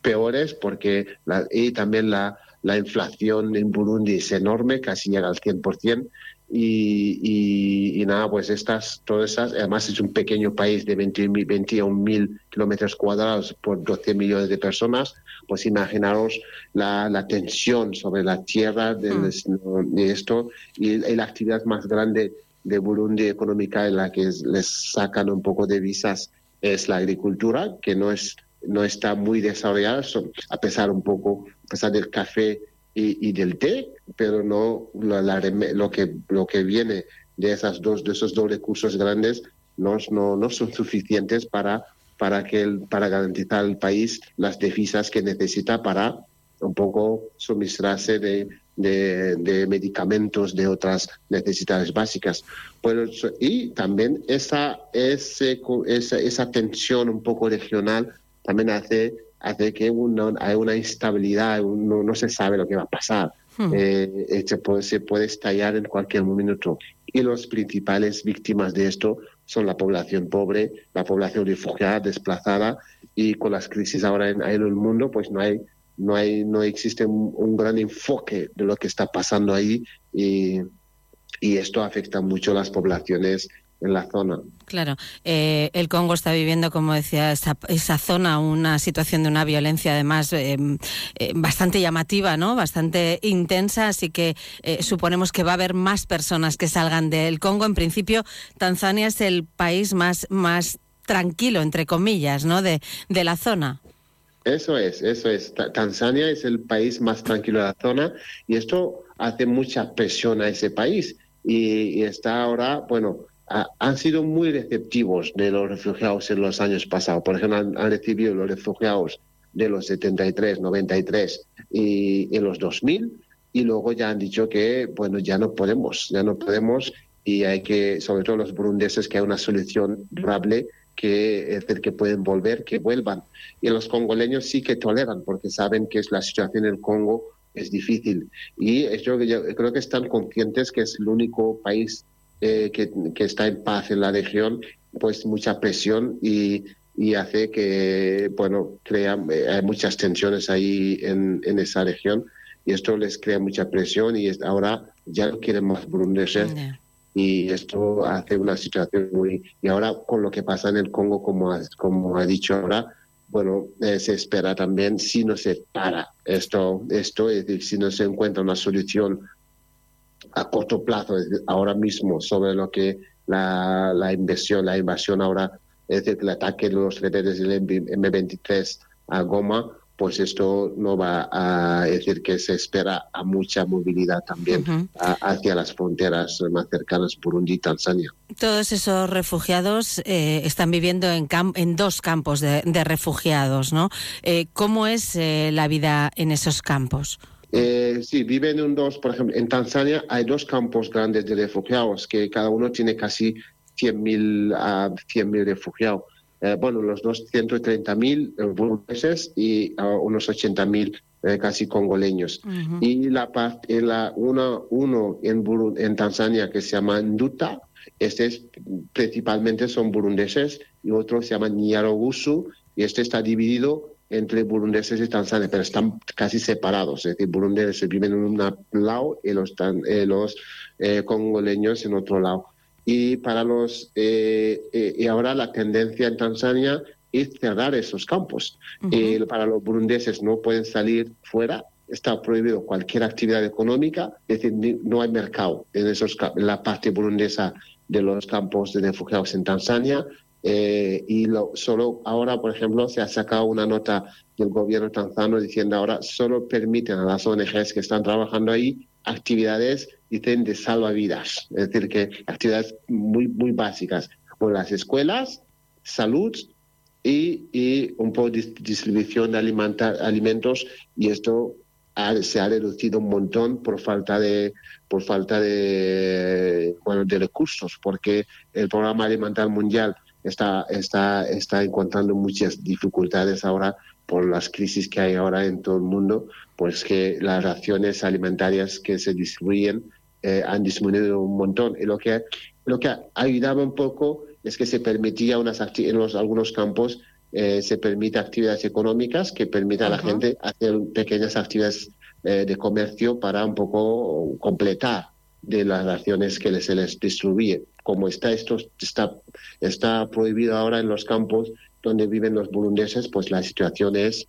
peores porque y también la, la inflación en Burundi es enorme, casi llega al 100%, y, y, nada, pues estas, todas esas, además es un pequeño país de 21 mil kilómetros cuadrados por 12 millones de personas, pues imaginaros la, la tensión sobre la tierra de, mm. esto y, la actividad más grande de Burundi económica en la que les sacan un poco de visas es la agricultura, que no es no está muy desarrollada, a pesar un poco, a pesar del café y, del té, pero no lo que lo que viene de esas dos de esos dos recursos grandes no, no, no son suficientes para para que el, para garantizar al país las divisas que necesita para un poco suministrarse de, de, medicamentos, de otras necesidades básicas. Pues, y también esa, ese, esa, esa tensión un poco regional también hace hace que uno, hay una instabilidad, uno no se sabe lo que va a pasar. Hmm. Eh, se, puede, se puede estallar en cualquier momento. Y las principales víctimas de esto son la población pobre, la población refugiada, desplazada, y con las crisis ahora en, en el mundo, pues no hay, no hay, no existe un, gran enfoque de lo que está pasando ahí y, y esto afecta mucho a las poblaciones en la zona. Claro, eh, el Congo está viviendo, como decía, esa, esa zona, una situación de una violencia además eh, eh, bastante llamativa, ¿no? Bastante intensa, así que suponemos que va a haber más personas que salgan del Congo. En principio, Tanzania es el país más, más tranquilo, entre comillas, ¿no? De, de la zona. Eso es, eso es. Tanzania es el país más tranquilo de la zona y esto hace mucha presión a ese país. y está ahora, bueno, han sido muy receptivos de los refugiados en los años pasados. Por ejemplo, han, recibido los refugiados de los 73, 93 y en los 2000 y luego ya han dicho que, bueno, ya no podemos, ya no podemos y hay que, sobre todo los burundeses, que hay una solución durable que es decir, que pueden volver, que vuelvan. Y los congoleños sí que toleran porque saben que es la situación en el Congo es difícil. Y yo creo que están conscientes que es el único país eh, que, está en paz en la región, pues mucha presión y, y hace que, bueno, crea eh, hay muchas tensiones ahí en, en, esa región y esto les crea mucha presión y ahora ya no quieren más burundeses y esto hace una situación muy... Y ahora con lo que pasa en el Congo, como ha, como ha dicho ahora, bueno, eh, se espera también si no se para esto, esto, es decir, si no se encuentra una solución a corto plazo, ahora mismo, sobre lo que la, la inversión, la invasión ahora, es decir, el ataque de los rebeldes del M23 a Goma, pues esto no va a decir que se espera a mucha movilidad también hacia las fronteras más cercanas, Burundi y Tanzania. Todos esos refugiados eh, están viviendo en, en dos campos de, refugiados, ¿no? Eh, ¿Cómo es eh, la vida en esos campos? Eh, sí, viven en dos, por ejemplo, en Tanzania hay dos campos grandes de refugiados, que cada uno tiene casi 100.000 a 100.000 refugiados. Eh, bueno, los dos 130.000 eh, burundeses y uh, unos 80.000 eh, casi congoleños. Y la parte, la, una, uno en, en Tanzania que se llama Nduta, este es, principalmente son burundeses, y otro se llama Nyarogusu, y este está dividido entre burundeses y tanzaneses, pero están casi separados. Es decir, burundeses viven en un lado y los, eh, los eh, congoleños en otro lado. Y para los eh, y ahora la tendencia en Tanzania es cerrar esos campos. y para los burundeses no pueden salir fuera, está prohibido cualquier actividad económica, es decir, no hay mercado en, esos, en la parte burundesa de los campos de refugiados en Tanzania, eh, y lo, solo ahora, por ejemplo, se ha sacado una nota del gobierno tanzano diciendo ahora solo permiten a las ONGs que están trabajando ahí actividades, dicen, de salvavidas, es decir, que actividades muy, muy básicas, con las escuelas, salud y, y un poco de distribución de alimentos y esto se ha reducido un montón por falta de por falta de bueno de recursos porque el programa alimentario mundial está, está, está encontrando muchas dificultades ahora por las crisis que hay ahora en todo el mundo, pues que las raciones alimentarias que se distribuyen eh, han disminuido un montón. Y lo que, lo que ayudaba un poco es que se permitía unas en los, algunos campos eh, se permite actividades económicas que permitan a la gente hacer pequeñas actividades eh, de comercio para un poco completar de las raciones que se les distribuye. Como está esto está, está prohibido ahora en los campos donde viven los burundeses, pues la situación es,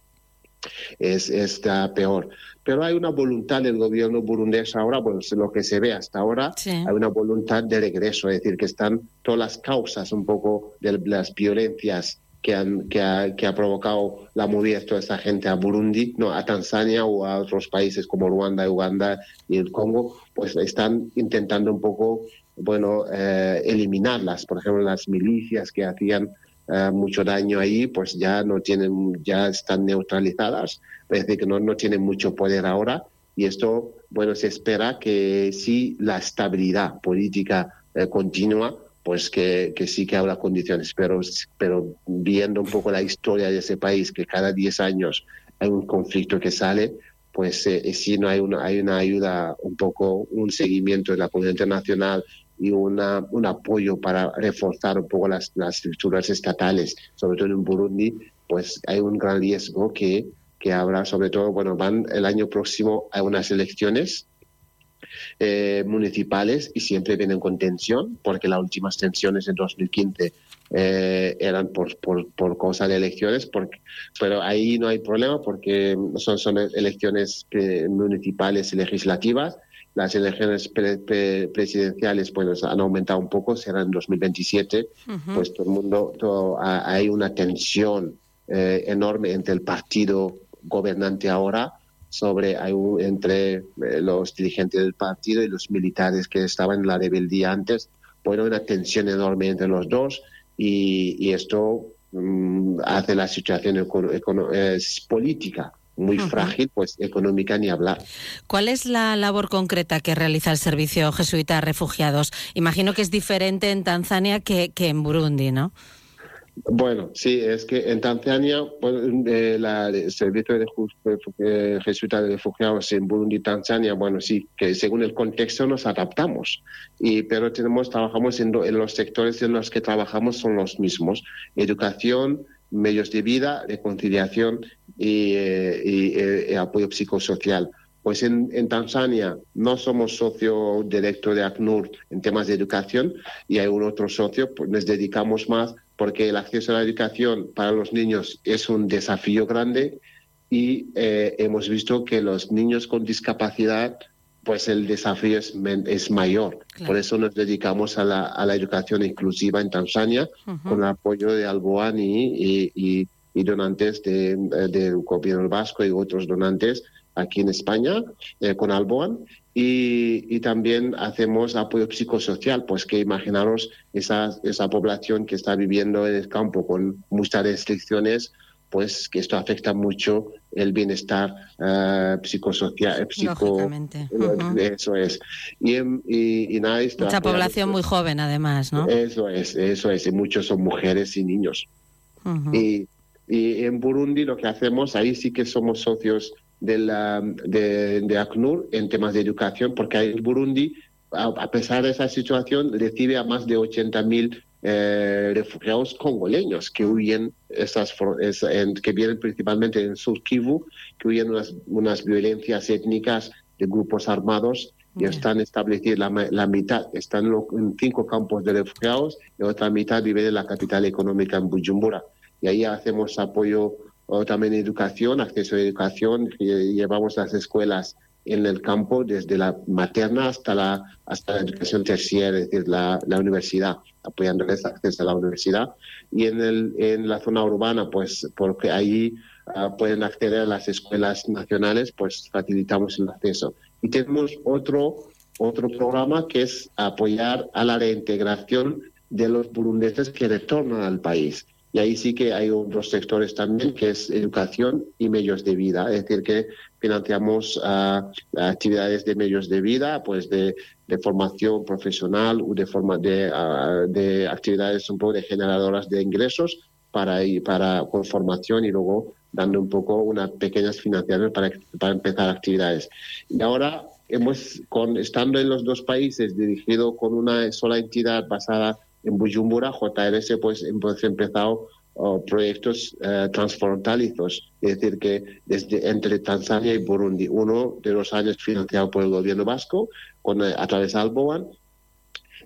es está peor. Pero hay una voluntad del gobierno burundés ahora, bueno, lo que se ve hasta ahora, hay una voluntad de regreso, es decir, que están todas las causas un poco de las violencias que, han, que, ha, que ha provocado la movida de toda esta gente a Burundi, no, a Tanzania o a otros países como Ruanda, Uganda y el Congo, pues están intentando un poco, bueno, eh, eliminarlas. Por ejemplo, las milicias que hacían eh, mucho daño ahí, pues ya no tienen, ya están neutralizadas, parece que no, no tienen mucho poder ahora. Y esto, bueno, se espera que si la estabilidad política eh, continúa, pues que, sí que habrá condiciones, pero, pero viendo un poco la historia de ese país, que cada 10 años hay un conflicto que sale, pues eh, si no hay una, hay una ayuda, un poco un seguimiento de la comunidad internacional y una, un apoyo para reforzar un poco las, las estructuras estatales, sobre todo en Burundi, pues hay un gran riesgo que, que habrá, sobre todo, bueno, van el año próximo a unas elecciones eh, municipales y siempre vienen con tensión, porque las últimas tensiones en 2015 eh, eran por, por, por cosa de elecciones, porque, pero ahí no hay problema porque son, son elecciones municipales y legislativas. Las elecciones presidenciales pues, han aumentado un poco, serán en 2027. Pues todo el mundo, hay una tensión eh, enorme entre el partido gobernante ahora sobre entre eh, los dirigentes del partido y los militares que estaban en la rebeldía antes. Bueno, una tensión enorme entre los dos y, esto mm, hace la situación política muy frágil, pues económica ni hablar. ¿Cuál es la labor concreta que realiza el servicio jesuita a refugiados? Imagino que es diferente en Tanzania que, que en Burundi, ¿no? Bueno, sí, es que en Tanzania pues, eh, el servicio de eh, jesuita de refugiados en Burundi y Tanzania, bueno, sí, que según el contexto nos adaptamos, y, pero tenemos, trabajamos en, los sectores en los que trabajamos son los mismos, educación, medios de vida, reconciliación y, eh, y apoyo psicosocial. Pues en, en, Tanzania no somos socio directo de ACNUR en temas de educación y hay un otro socio, pues nos dedicamos más porque el acceso a la educación para los niños es un desafío grande y eh, hemos visto que los niños con discapacidad pues el desafío es, es mayor. Por eso nos dedicamos a la, a la educación inclusiva en Tanzania con el apoyo de Alboan y, y, y donantes del de, gobierno vasco y otros donantes aquí en España eh, con Alboan. Y, también hacemos apoyo psicosocial, pues que imaginaros esa, esa población que está viviendo en el campo con muchas restricciones, pues que esto afecta mucho el bienestar uh, psicosocial, eh, psico, eso es. Y, y, nada, Mucha población muy joven, además, ¿no? Eso es, eso es, y muchos son mujeres y niños. y, y en Burundi lo que hacemos, ahí sí que somos socios de, la, de, de, ACNUR en temas de educación, porque en Burundi, a, pesar de esa situación, recibe a más de 80.000 eh, refugiados congoleños que huyen, esas, que vienen principalmente en Sur Kivu, que huyen unas, unas violencias étnicas de grupos armados y están establecidos, la, la, mitad están en cinco campos de refugiados y otra mitad vive en la capital económica en Bujumbura. Y ahí hacemos apoyo o también educación, acceso a educación, llevamos las escuelas en el campo desde la materna hasta la hasta la educación terciaria, es decir, la, la universidad, apoyándoles acceso a la universidad. Y en, el, en la zona urbana, pues porque ahí ah, pueden acceder a las escuelas nacionales, pues facilitamos el acceso. Y tenemos otro, otro programa que es apoyar a la reintegración de los burundeses que retornan al país. Y ahí sí que hay otros sectores también, que es educación y medios de vida. Es decir, que financiamos uh, actividades de medios de vida, pues de, formación profesional o de, forma de, uh, de actividades un poco de generadoras de ingresos para, para con formación y luego dando un poco unas pequeñas financiaciones para, para empezar actividades. Y ahora hemos, con, estando en los dos países, dirigido con una sola entidad basada en Bujumbura, JRS pues hemos empezado o proyectos eh, transfronterizos, es decir, que desde entre Tanzania y Burundi, uno de los años financiado por el gobierno vasco con, eh, a través de Alboan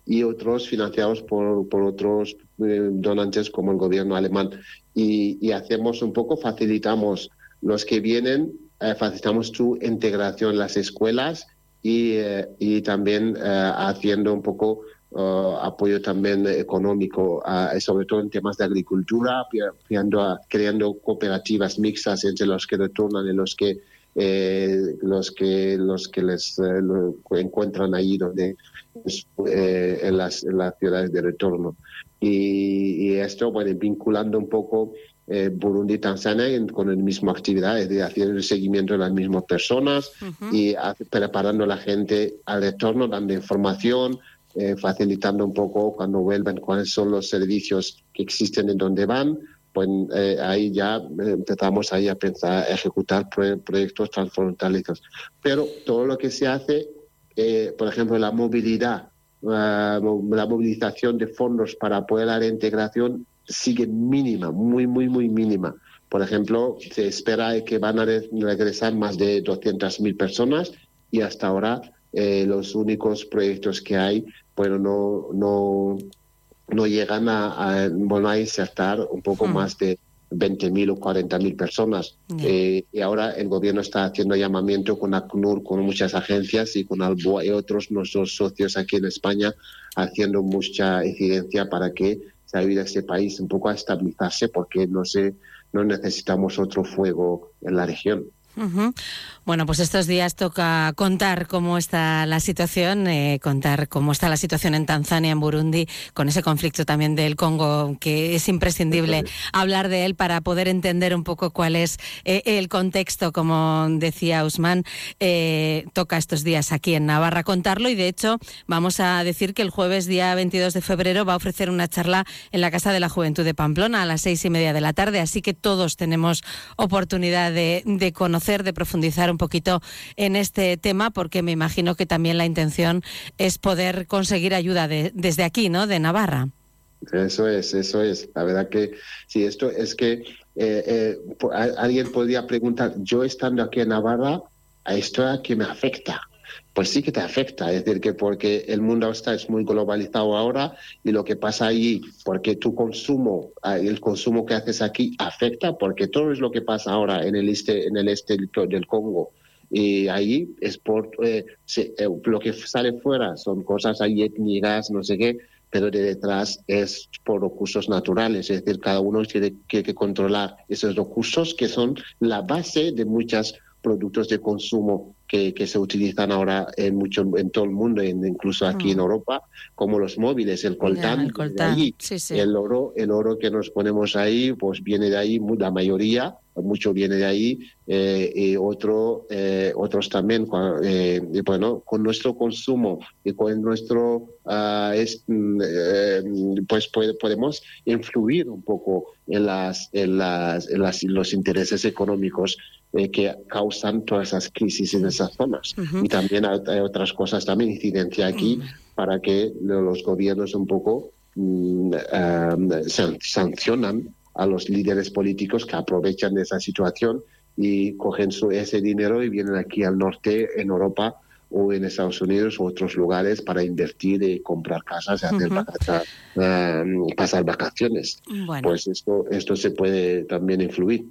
y otros financiados por, por otros eh, donantes como el gobierno alemán. Y, y, hacemos un poco, facilitamos los que vienen, eh, facilitamos su integración en las escuelas y, eh, y también haciendo un poco Uh, apoyo también económico, uh, sobre todo en temas de agricultura, creando, creando cooperativas mixtas entre los que retornan y los que eh, los que los que les eh, encuentran ahí donde eh, en, las, en, las, ciudades de retorno y, y esto bueno vinculando un poco eh, Burundi y Tanzania con la misma actividad, es decir, haciendo el seguimiento de las mismas personas uh -huh. y preparando a la gente al retorno, dando información, eh, facilitando un poco cuando vuelven cuáles son los servicios que existen en donde van, pues eh, ahí ya eh, empezamos ahí a pensar, ejecutar pro proyectos transfronterizos. Pero todo lo que se hace, por ejemplo, la movilidad, uh, la movilización de fondos para apoyar la reintegración sigue mínima, muy, muy, muy mínima. Por ejemplo, se espera que van a regresar más de 200.000 personas y hasta ahora eh, los únicos proyectos que hay, bueno, no, no, no llegan a, a, bueno, a insertar un poco mm. más de 20.000 o 40.000 personas. Yeah. Eh, y ahora el gobierno está haciendo llamamiento con ACNUR, con muchas agencias y con Alboa y otros nuestros socios aquí en España, haciendo mucha incidencia para que se ayude a este país un poco a estabilizarse, porque no, sé, no necesitamos otro fuego en la región. Uh -huh. Bueno, pues estos días toca contar cómo está la situación, eh, contar cómo está la situación en Tanzania, en Burundi, con ese conflicto también del Congo, que es imprescindible hablar de él para poder entender un poco cuál es eh, el contexto, como decía Usman. Eh, toca estos días aquí en Navarra contarlo y de hecho vamos a decir que el jueves día 22 de febrero va a ofrecer una charla en la Casa de la Juventud de Pamplona a las seis y media de la tarde, así que todos tenemos oportunidad de, de conocer, de profundizar un poquito en este tema, porque me imagino que también la intención es poder conseguir ayuda de, desde aquí, ¿no? De Navarra. Eso es, eso es. La verdad que sí, esto es que eh, eh, alguien podría preguntar, yo estando aquí en Navarra, ¿a esto a qué me afecta? Pues sí que te afecta, es decir, que porque el mundo está es muy globalizado ahora y lo que pasa allí, porque tu consumo, el consumo que haces aquí afecta, porque todo es lo que pasa ahora en el este, en el este del Congo, y ahí es por eh, eh, lo que sale fuera son cosas ahí étnicas, no sé qué, pero de detrás es por recursos naturales, es decir, cada uno tiene que, controlar esos recursos que son la base de muchos productos de consumo que, que, se utilizan ahora en mucho en todo el mundo, incluso aquí mm. en Europa, como los móviles, el coltán, el, coltán. Ahí, sí, sí. el oro, el oro que nos ponemos ahí, pues viene de ahí, la mayoría, mucho viene de ahí, eh, y otro, eh, otros también, eh, y bueno, con nuestro consumo y con nuestro, uh, es, pues puede, podemos influir un poco en las, en las, en las los intereses económicos que causan todas esas crisis en esas zonas. Uh -huh. Y también hay, hay, otras cosas, también incidencia aquí uh -huh. para que los gobiernos un poco um, sancionan a los líderes políticos que aprovechan de esa situación y cogen su, ese dinero y vienen aquí al norte, en Europa o en Estados Unidos u otros lugares para invertir y comprar casas y hacer uh -huh. vacaciones, uh, pasar vacaciones. Bueno. Pues esto, esto se puede también influir.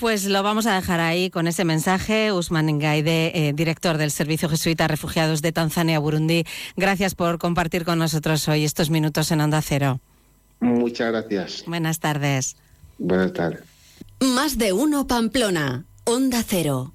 Pues lo vamos a dejar ahí con ese mensaje. Usman Ngaide, eh, director del Servicio Jesuita Refugiados de Tanzania, Burundi. Gracias por compartir con nosotros hoy estos minutos en Onda Cero. Muchas gracias. Buenas tardes. Buenas tardes. Más de uno Pamplona, Onda Cero.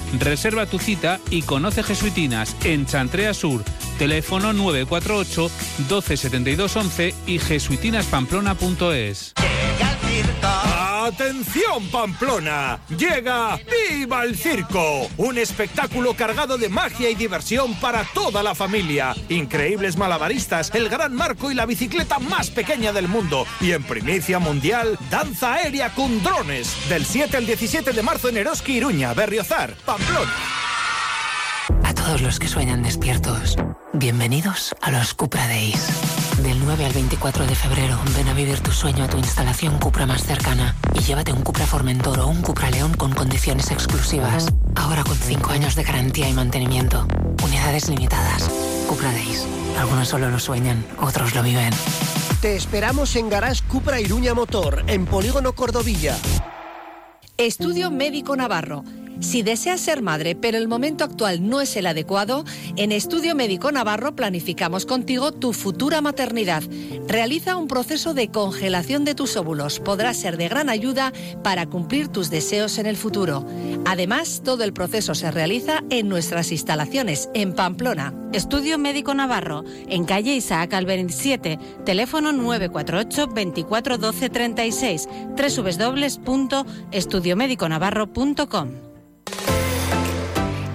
Reserva tu cita y conoce Jesuitinas en Chantrea Sur. Teléfono 948 127211 y jesuitinaspamplona.es. ¡Atención Pamplona! Llega ¡Viva el Circo! Un espectáculo cargado de magia y diversión para toda la familia. Increíbles malabaristas, el gran marco y la bicicleta más pequeña del mundo. Y en primicia mundial, danza aérea con drones. Del 7 al 17 de marzo en Eroski, Iruña, Berriozar, Pamplona. Todos los que sueñan despiertos, bienvenidos a los Cupra Days. Del 9 al 24 de febrero, ven a vivir tu sueño a tu instalación Cupra más cercana y llévate un Cupra Formentor o un Cupra León con condiciones exclusivas. Ahora con 5 años de garantía y mantenimiento. Unidades limitadas. Cupra Days. Algunos solo lo sueñan, otros lo viven. Te esperamos en Garage Cupra Iruña Motor, en Polígono Cordovilla. Estudio Médico Navarro si deseas ser madre, pero el momento actual no es el adecuado, en Estudio Médico Navarro planificamos contigo tu futura maternidad. Realiza un proceso de congelación de tus óvulos. Podrá ser de gran ayuda para cumplir tus deseos en el futuro. Además, todo el proceso se realiza en nuestras instalaciones en Pamplona. Estudio Médico Navarro, en calle Isaac al 27, teléfono 948 24 12 36, www.estudiomediconavarro.com.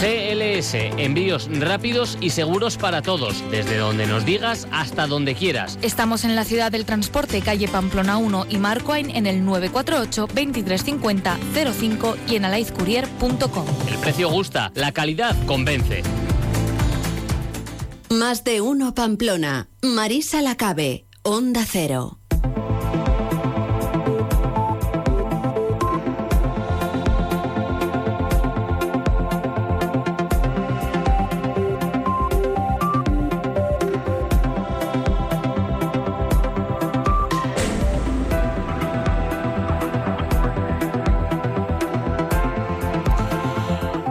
GLS, envíos rápidos y seguros para todos, desde donde nos digas hasta donde quieras. Estamos en la ciudad del transporte, calle Pamplona 1 y Marcoain en el 948 2350 05 y en alaizcourier.com. El precio gusta, la calidad convence. Más de uno Pamplona. Marisa Lacabe, Onda Cero.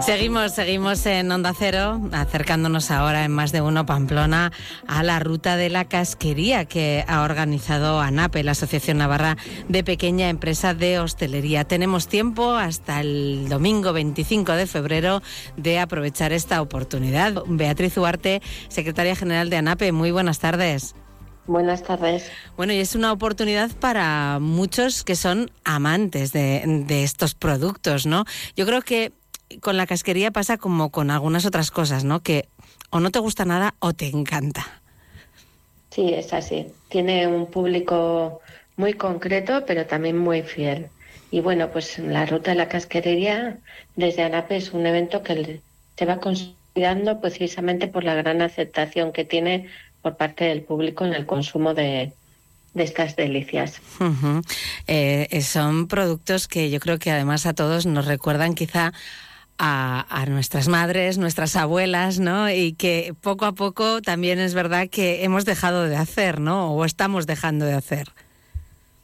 Seguimos, seguimos en Onda Cero, acercándonos ahora en más de uno Pamplona a la ruta de la casquería que ha organizado ANAPE, la Asociación Navarra de Pequeña Empresa de Hostelería. Tenemos tiempo hasta el domingo 25 de febrero de aprovechar esta oportunidad. Beatriz Huarte, secretaria general de ANAPE, muy buenas tardes. Buenas tardes. Bueno, y es una oportunidad para muchos que son amantes de, de, estos productos, ¿no? Yo creo que con la casquería pasa como con algunas otras cosas, ¿no? Que o no te gusta nada o te encanta. Sí, es así. Tiene un público muy concreto, pero también muy fiel. Y bueno, pues la ruta de la casquería desde ANAPE es un evento que se va consolidando precisamente por la gran aceptación que tiene por parte del público en el consumo de, de estas delicias. eh, son productos que yo creo que además a todos nos recuerdan quizá a, nuestras madres, nuestras abuelas, ¿no? Y que poco a poco también es verdad que hemos dejado de hacer, ¿no? O estamos dejando de hacer.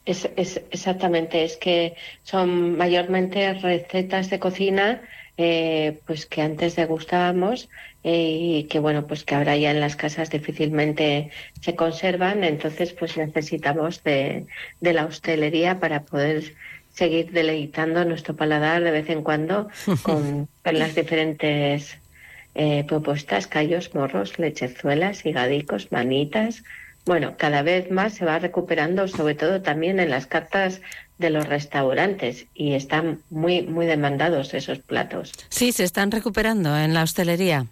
Es, es, exactamente, es que son mayormente recetas de cocina eh, pues que antes degustábamos eh, y que bueno pues que ahora ya en las casas difícilmente se conservan entonces pues necesitamos de, de la hostelería para poder seguir deleitando nuestro paladar de vez en cuando con las diferentes eh, propuestas, callos, morros, lechezuelas, higadicos, manitas. Bueno, cada vez más se va recuperando, sobre todo también en las cartas de los restaurantes y están muy muy demandados esos platos. Sí, se están recuperando en la hostelería.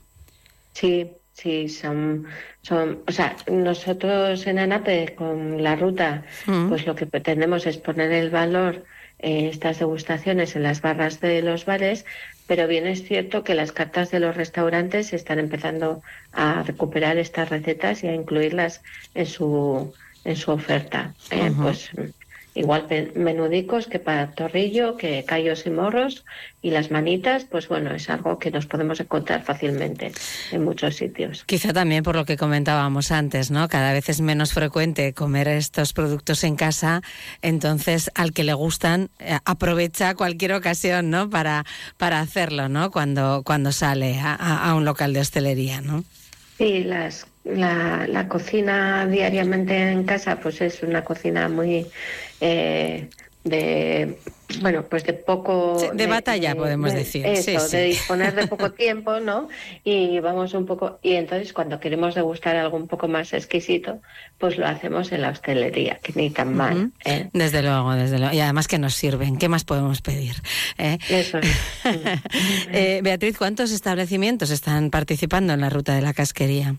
Sí, sí, son son, o sea, nosotros en ANAPE con la ruta, mm. pues lo que pretendemos es poner el valor eh, estas degustaciones en las barras de los bares, pero bien es cierto que las cartas de los restaurantes están empezando a recuperar estas recetas y a incluirlas en su, en su oferta. Eh, Pues igual menudicos que para torrillo, que callos y morros, y las manitas, pues bueno, es algo que nos podemos encontrar fácilmente en muchos sitios. Quizá también por lo que comentábamos antes, ¿no? Cada vez es menos frecuente comer estos productos en casa, entonces al que le gustan eh, aprovecha cualquier ocasión, ¿no? Para, para hacerlo, ¿no? Cuando, cuando sale a, a un local de hostelería, ¿no? Sí, las la, la, cocina diariamente en casa pues es una cocina muy eh, de bueno pues de poco de, batalla podemos decir. eso de disponer de poco tiempo no y vamos un poco y entonces cuando queremos degustar algo un poco más exquisito pues lo hacemos en la hostelería que ni tan mal ¿eh? desde luego desde luego. Y además que nos sirven qué más podemos pedir ¿Eh? eso Beatriz cuántos establecimientos están participando en la ruta de la casquería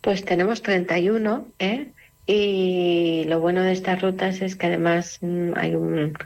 pues tenemos 31, ¿eh? Y lo bueno de estas rutas es que además mm, hay un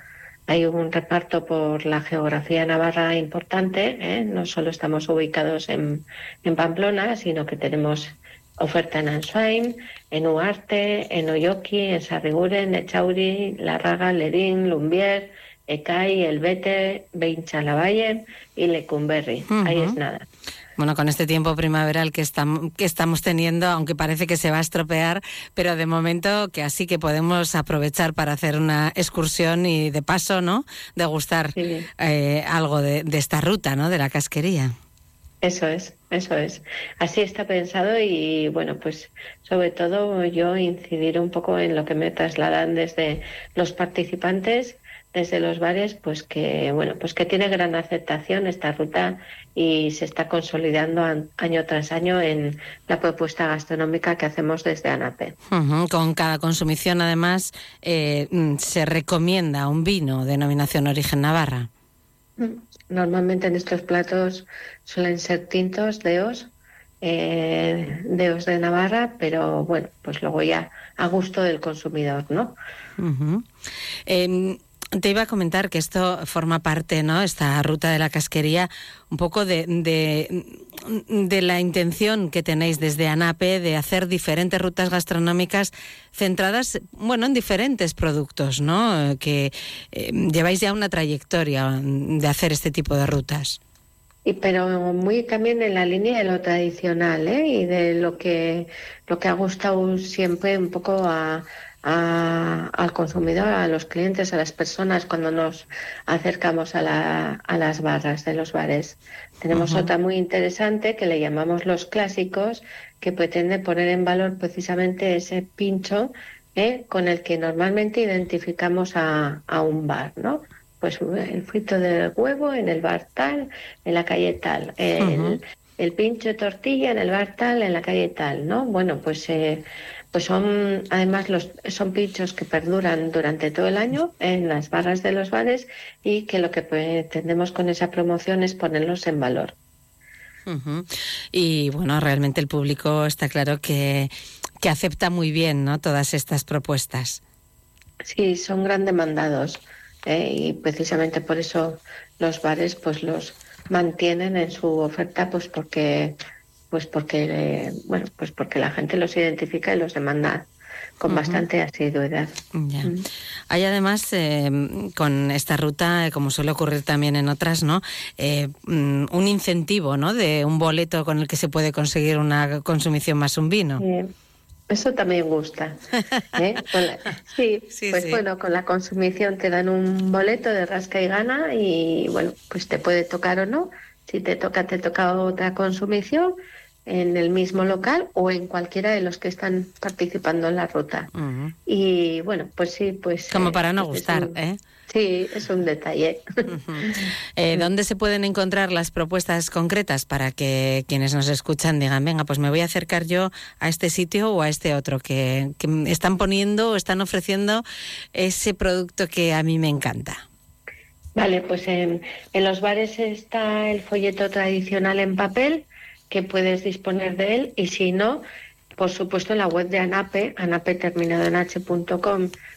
hay un reparto por la geografía navarra importante. ¿eh? No solo estamos ubicados en, en, Pamplona, sino que tenemos oferta en Answain, en Uarte, en Oyoki, en Sarriguren, Echauri, Larraga, Lerín, Lumbier, Ecai, Elbete, Lavalle y Lecumberri. Ahí es nada. Bueno, con este tiempo primaveral que, estamos, que estamos teniendo, aunque parece que se va a estropear, pero de momento que así que podemos aprovechar para hacer una excursión y de paso, ¿no? Degustar eh, algo de, esta ruta, ¿no? De la casquería. Eso es, eso es. Así está pensado y bueno, pues sobre todo yo incidir un poco en lo que me trasladan desde los participantes desde los bares, pues que bueno, pues que tiene gran aceptación esta ruta y se está consolidando año tras año en la propuesta gastronómica que hacemos desde ANAPE. Con cada consumición, además, eh, mm, se recomienda un vino denominación origen Navarra. Mm, normalmente en estos platos suelen ser tintos, deos, eh, deos de Navarra, pero bueno, pues luego ya a gusto del consumidor, ¿no? Te iba a comentar que esto forma parte, ¿no? Esta ruta de la casquería, un poco de, de, la intención que tenéis desde ANAPE de hacer diferentes rutas gastronómicas centradas, bueno, en diferentes productos, ¿no? Que eh, lleváis ya una trayectoria de hacer este tipo de rutas. Y pero muy también en la línea de lo tradicional, ¿eh? Y de lo que lo que ha gustado siempre un poco a al consumidor, a los clientes, a las personas cuando nos acercamos a, la, a las barras de los bares. Tenemos otra muy interesante que le llamamos los clásicos, que pretende poner en valor precisamente ese pincho ¿eh? con el que normalmente identificamos a, a un bar, ¿no? Pues el frito del huevo en el bar tal, en la calle tal, el, el pincho de tortilla en el bar tal, en la calle tal, ¿no? Bueno, pues eh, pues son además los son pinchos que perduran durante todo el año en las barras de los bares y que lo que pretendemos con esa promoción es ponerlos en valor. Y bueno, realmente el público está claro que, que acepta muy bien ¿no? todas estas propuestas. Sí, son gran demandados ¿eh? y precisamente por eso los bares pues los mantienen en su oferta pues porque pues porque bueno pues porque la gente los identifica y los demanda con bastante asiduidad. Mm. Hay además eh, con esta ruta, como suele ocurrir también en otras, ¿no? Eh, mm, un incentivo, ¿no? De un boleto con el que se puede conseguir una consumición más un vino. Eso también gusta. ¿eh? sí, pues bueno, con la consumición te dan un boleto de rasca y gana y bueno, pues te puede tocar o no. Si te toca, te toca otra consumición en el mismo local o en cualquiera de los que están participando en la ruta. Y bueno, pues sí, pues... Como para no pues gustar, ¿eh? Sí, es un detalle. Eh, ¿Dónde se pueden encontrar las propuestas concretas para que quienes nos escuchan digan, venga, pues me voy a acercar yo a este sitio o a este otro, que, que están poniendo o están ofreciendo ese producto que a mí me encanta? Vale, pues en, en los bares está el folleto tradicional en papel, que puedes disponer de él y si no, por supuesto en la web de ANAPE, anape terminado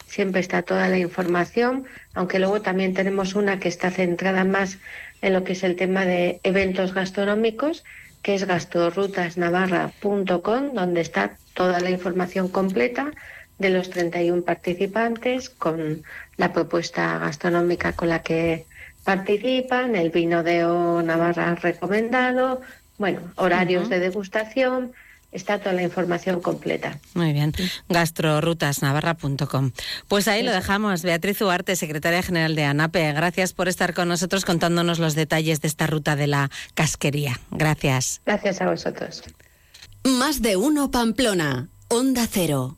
siempre está toda la información, aunque luego también tenemos una que está centrada más en lo que es el tema de eventos gastronómicos, que es gastorrutasnavarra.com, donde está toda la información completa de los 31 participantes con la propuesta gastronómica con la que participan, el vino de O Navarra recomendado, bueno, horarios de degustación, está toda la información completa. Muy bien, gastrorutasnavarra.com. Pues ahí lo dejamos. Beatriz Uarte, secretaria general de ANAPE, gracias por estar con nosotros contándonos los detalles de esta ruta de la casquería. Gracias. Gracias a vosotros. Más de uno Pamplona, Onda Cero.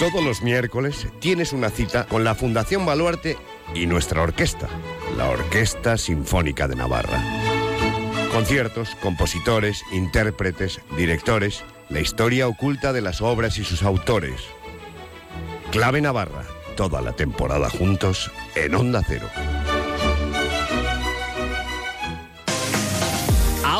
Todos los miércoles tienes una cita con la Fundación Baluarte y nuestra orquesta, la Orquesta Sinfónica de Navarra. Conciertos, compositores, intérpretes, directores, la historia oculta de las obras y sus autores. Clave Navarra, toda la temporada juntos en Onda Cero.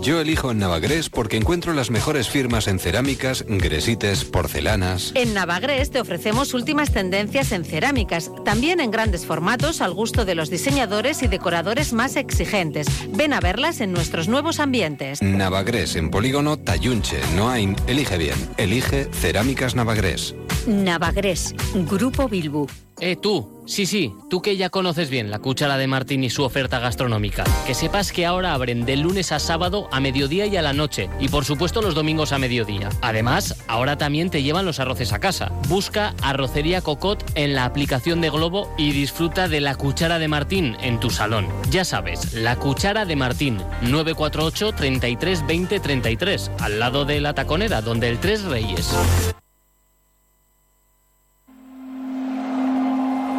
Yo elijo en Navagrés porque encuentro las mejores firmas en cerámicas, gresites, porcelanas. En Navagrés te ofrecemos últimas tendencias en cerámicas, también en grandes formatos al gusto de los diseñadores y decoradores más exigentes. Ven a verlas en nuestros nuevos ambientes. Navagrés en Polígono Tayunche, Noain. Elige bien. Elige Cerámicas Navagrés. Navagrés, Grupo Bilbu. Eh, tú, sí, sí, tú que ya conoces bien la cuchara de Martín y su oferta gastronómica. Que sepas que ahora abren de lunes a sábado a mediodía y a la noche. Y por supuesto los domingos a mediodía. Además, ahora también te llevan los arroces a casa. Busca Arrocería Cocot en la aplicación de Globo y disfruta de la cuchara de Martín en tu salón. Ya sabes, la cuchara de Martín, 948 33 20 33, al lado de la taconera, donde el Tres Reyes.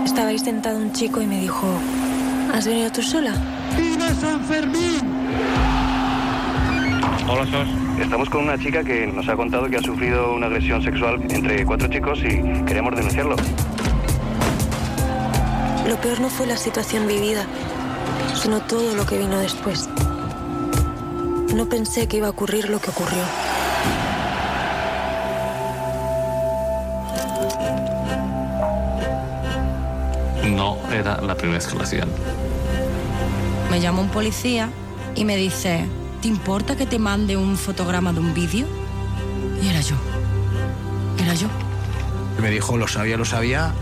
Estaba ahí sentado un chico y me dijo, ¿has venido tú sola? ¡Viva San Fermín! Hola, Sos. Estamos con una chica que nos ha contado que ha sufrido una agresión sexual entre cuatro chicos y queremos denunciarlo. Lo peor no fue la situación vivida, sino todo lo que vino después. No pensé que iba a ocurrir lo que ocurrió. No era la primera vez que lo hacían. Me llama un policía y me dice, ¿te importa que te mande un fotograma de un vídeo? Y era yo. Era yo. Me dijo, lo sabía, lo sabía.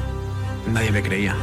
Nadie me creía.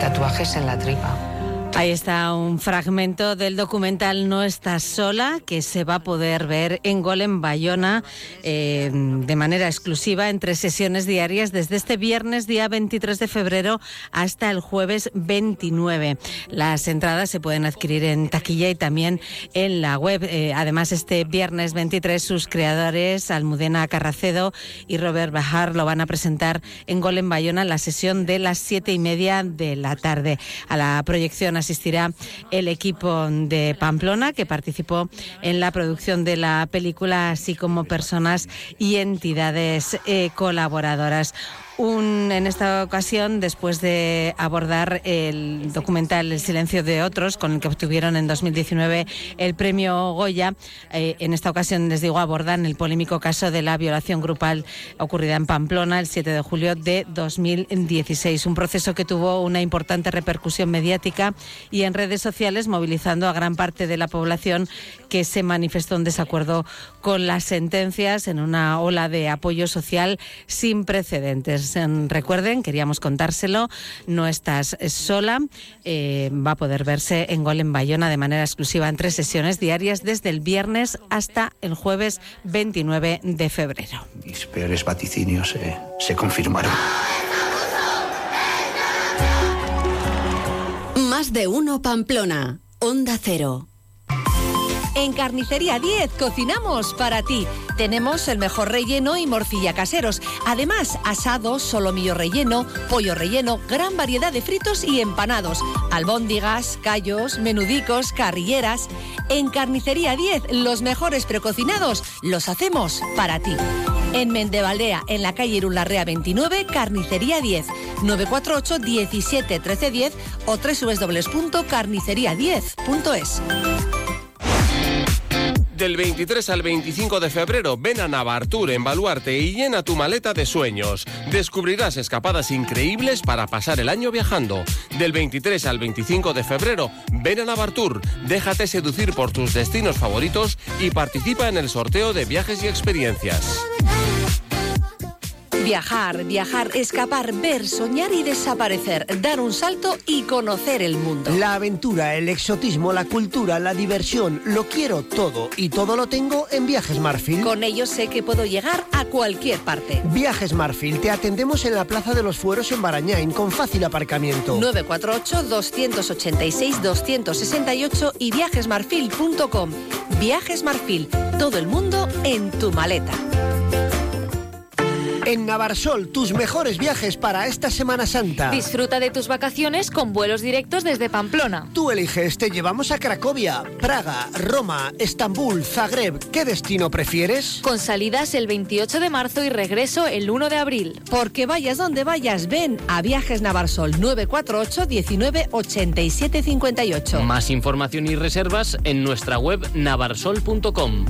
Tatuajes en la tripa. Ahí está un fragmento del documental No estás sola, que se va a poder ver en Golem Bayona eh, de manera exclusiva entre sesiones diarias desde este viernes día 23 de febrero hasta el jueves 29. Las entradas se pueden adquirir en taquilla y también en la web. Eh, además, este viernes 23 sus creadores, Almudena Carracedo y Robert Bajar, lo van a presentar en Golem Bayona en la sesión de las siete y media de la tarde. A la proyección asistirá el equipo de Pamplona que participó en la producción de la película, así como personas y entidades eh, colaboradoras. Un, en esta ocasión, después de abordar el documental El silencio de otros, con el que obtuvieron en 2019 el premio Goya, eh, en esta ocasión, les digo, abordan el polémico caso de la violación grupal ocurrida en Pamplona el 7 de julio de 2016. Un proceso que tuvo una importante repercusión mediática y en redes sociales, movilizando a gran parte de la población que se manifestó en desacuerdo con las sentencias en una ola de apoyo social sin precedentes. Pues em, recuerden, queríamos contárselo, no estás sola. Eh, va a poder verse en Gol en Bayona de manera exclusiva en tres sesiones diarias desde el viernes hasta el jueves 29 de febrero. Mis peores vaticinios eh, se confirmaron. Más de uno Pamplona. Onda Cero. En Carnicería 10 cocinamos para ti. Tenemos el mejor relleno y morcilla caseros. Además, asados, solomillo relleno, pollo relleno, gran variedad de fritos y empanados. Albóndigas, callos, menudicos, carrilleras. En Carnicería 10, los mejores precocinados los hacemos para ti. En Mendevaldea, en la calle Irunlarrea 29, Carnicería 10, 948 17 13 10 o www.carnicería10.es. Del 23 al 25 de febrero ven a Navartur en Baluarte y llena tu maleta de sueños. Descubrirás escapadas increíbles para pasar el año viajando. Del 23 al 25 de febrero ven a Navartur, déjate seducir por tus destinos favoritos y participa en el sorteo de viajes y experiencias. Viajar, viajar, escapar, ver, soñar y desaparecer, dar un salto y conocer el mundo. La aventura, el exotismo, la cultura, la diversión, lo quiero todo y todo lo tengo en Viajes Marfil. Con ellos sé que puedo llegar a cualquier parte. Viajes Marfil, te atendemos en la Plaza de los Fueros en Barañáin con fácil aparcamiento. 948-286-268 y viajesmarfil.com. Viajes Marfil, todo el mundo en tu maleta. En Navarsol, tus mejores viajes para esta Semana Santa. Disfruta de tus vacaciones con vuelos directos desde Pamplona. Tú eliges, te llevamos a Cracovia, Praga, Roma, Estambul, Zagreb. ¿Qué destino prefieres? Con salidas el 28 de marzo y regreso el 1 de abril. Porque vayas donde vayas, ven a Viajes Navarsol 948 19 87 58. Más información y reservas en nuestra web navarsol.com.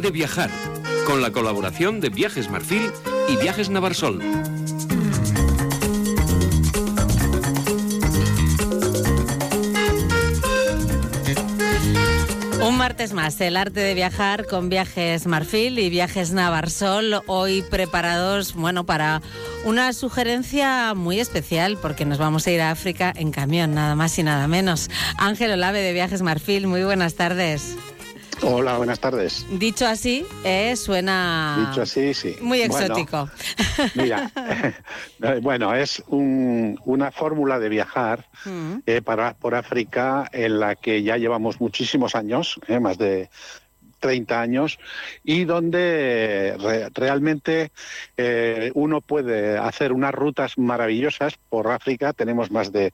de viajar, con la colaboración de Viajes Marfil y Viajes Navarsol. Un martes más, el arte de viajar con viajes Marfil y viajes Navarsol, hoy preparados, bueno, para una sugerencia muy especial, porque nos vamos a ir a África en camión, nada más y nada menos. Ángel Olave de Viajes Marfil, muy buenas tardes. Hola, buenas tardes. Dicho así, eh, suena Dicho así, sí. muy Bueno, exótico. Mira, eh, bueno, es un- una fórmula de viajar Mm. eh, para, por África en la que ya llevamos muchísimos años, eh, más de 30 años, y donde re- realmente eh, uno puede hacer unas rutas maravillosas por África. Tenemos más de,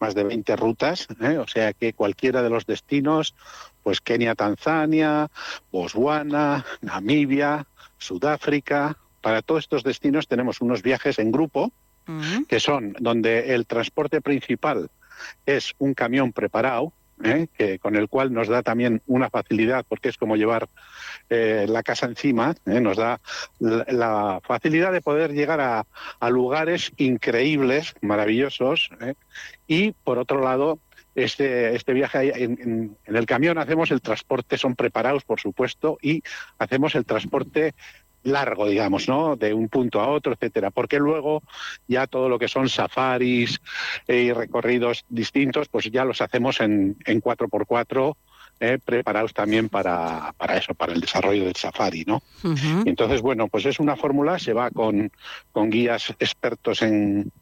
más de 20 rutas, eh, o sea que cualquiera de los destinos, pues Kenia, Tanzania, Botswana, Namibia, Sudáfrica, para todos estos destinos tenemos unos viajes en grupo que son donde el transporte principal es un camión preparado, ¿eh? que, con el cual nos da también una facilidad, porque es como llevar eh, la casa encima, ¿eh? nos da la, facilidad de poder llegar a, lugares increíbles, maravillosos, y por otro lado, este, este viaje en- en el camión hacemos el transporte, son preparados por supuesto, y hacemos el transporte largo, digamos, ¿no? De un punto a otro, etcétera. Porque luego ya todo lo que son safaris eh, y recorridos distintos, pues ya los hacemos en, en 4x4, eh, preparados también para, para eso, para el desarrollo del safari, ¿no? Entonces, bueno, pues es una fórmula, se va con, con guías expertos en,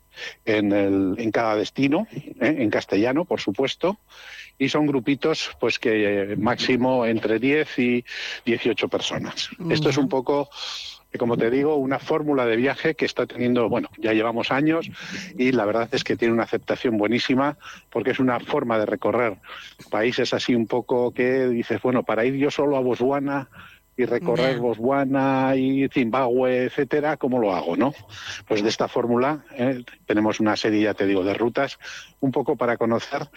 en, el- en cada destino, ¿eh? en castellano, por supuesto, y son grupitos pues que eh, máximo entre 10 y 18 personas. Esto es un poco como te digo, una fórmula de viaje que está teniendo, bueno, ya llevamos años y la verdad es que tiene una aceptación buenísima porque es una forma de recorrer países así un poco que dices, bueno, para ir yo solo a Botswana y recorrer. Botswana y Zimbabue, etcétera, ¿cómo lo hago, no? Pues de esta fórmula eh, tenemos una serie, ya te digo, de rutas un poco para conocer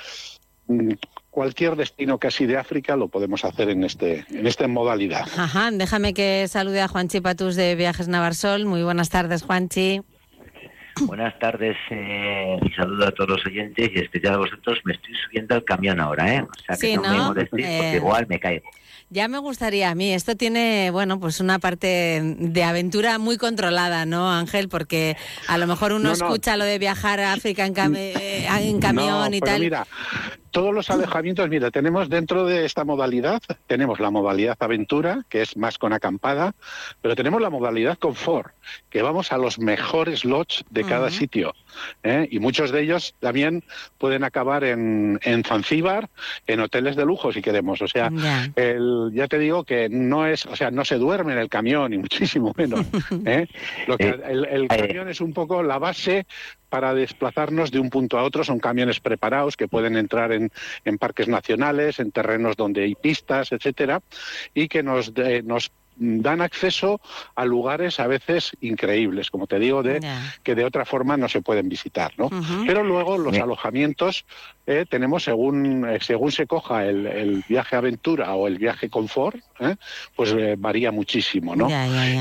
mm, cualquier destino casi de África lo podemos hacer en este en esta modalidad. Ajá, déjame que salude a Juanchi Patus de Viajes Navarsol. Muy buenas tardes, Juanchi. Buenas tardes eh, y saludo a todos los oyentes y especial a vosotros. Me estoy subiendo al camión ahora, ¿eh? O sea que Sí, no, me ¿no? molestéis Eh, porque igual me caigo. Ya me gustaría a mí. Esto tiene, bueno, pues una parte de aventura muy controlada, ¿no, Ángel? Porque a lo mejor uno No, no. escucha lo de viajar a África en, cam- en camión No, y tal. Mira, todos los alejamientos, mira, tenemos dentro de esta modalidad, tenemos la modalidad aventura, que es más con acampada, pero tenemos la modalidad confort, que vamos a los mejores lodges de cada sitio. ¿Eh? Y muchos de ellos también pueden acabar en, en Zanzíbar, en hoteles de lujo, si queremos. O sea, Ya. el, ya te digo que no es, o sea, no se duerme en el camión, ni muchísimo menos. ¿eh? Lo que, el, el camión es un poco la base para desplazarnos de un punto a otro. Son camiones preparados que pueden entrar en, en parques nacionales, en terrenos donde hay pistas, etcétera, y que nos, de- nos dan acceso a lugares a veces increíbles, como te digo, de que de otra forma no se pueden visitar, ¿no? Pero luego los alojamientos eh, tenemos según eh, según se coja el, el viaje aventura o el viaje confort, ¿eh? pues eh, varía muchísimo, ¿no?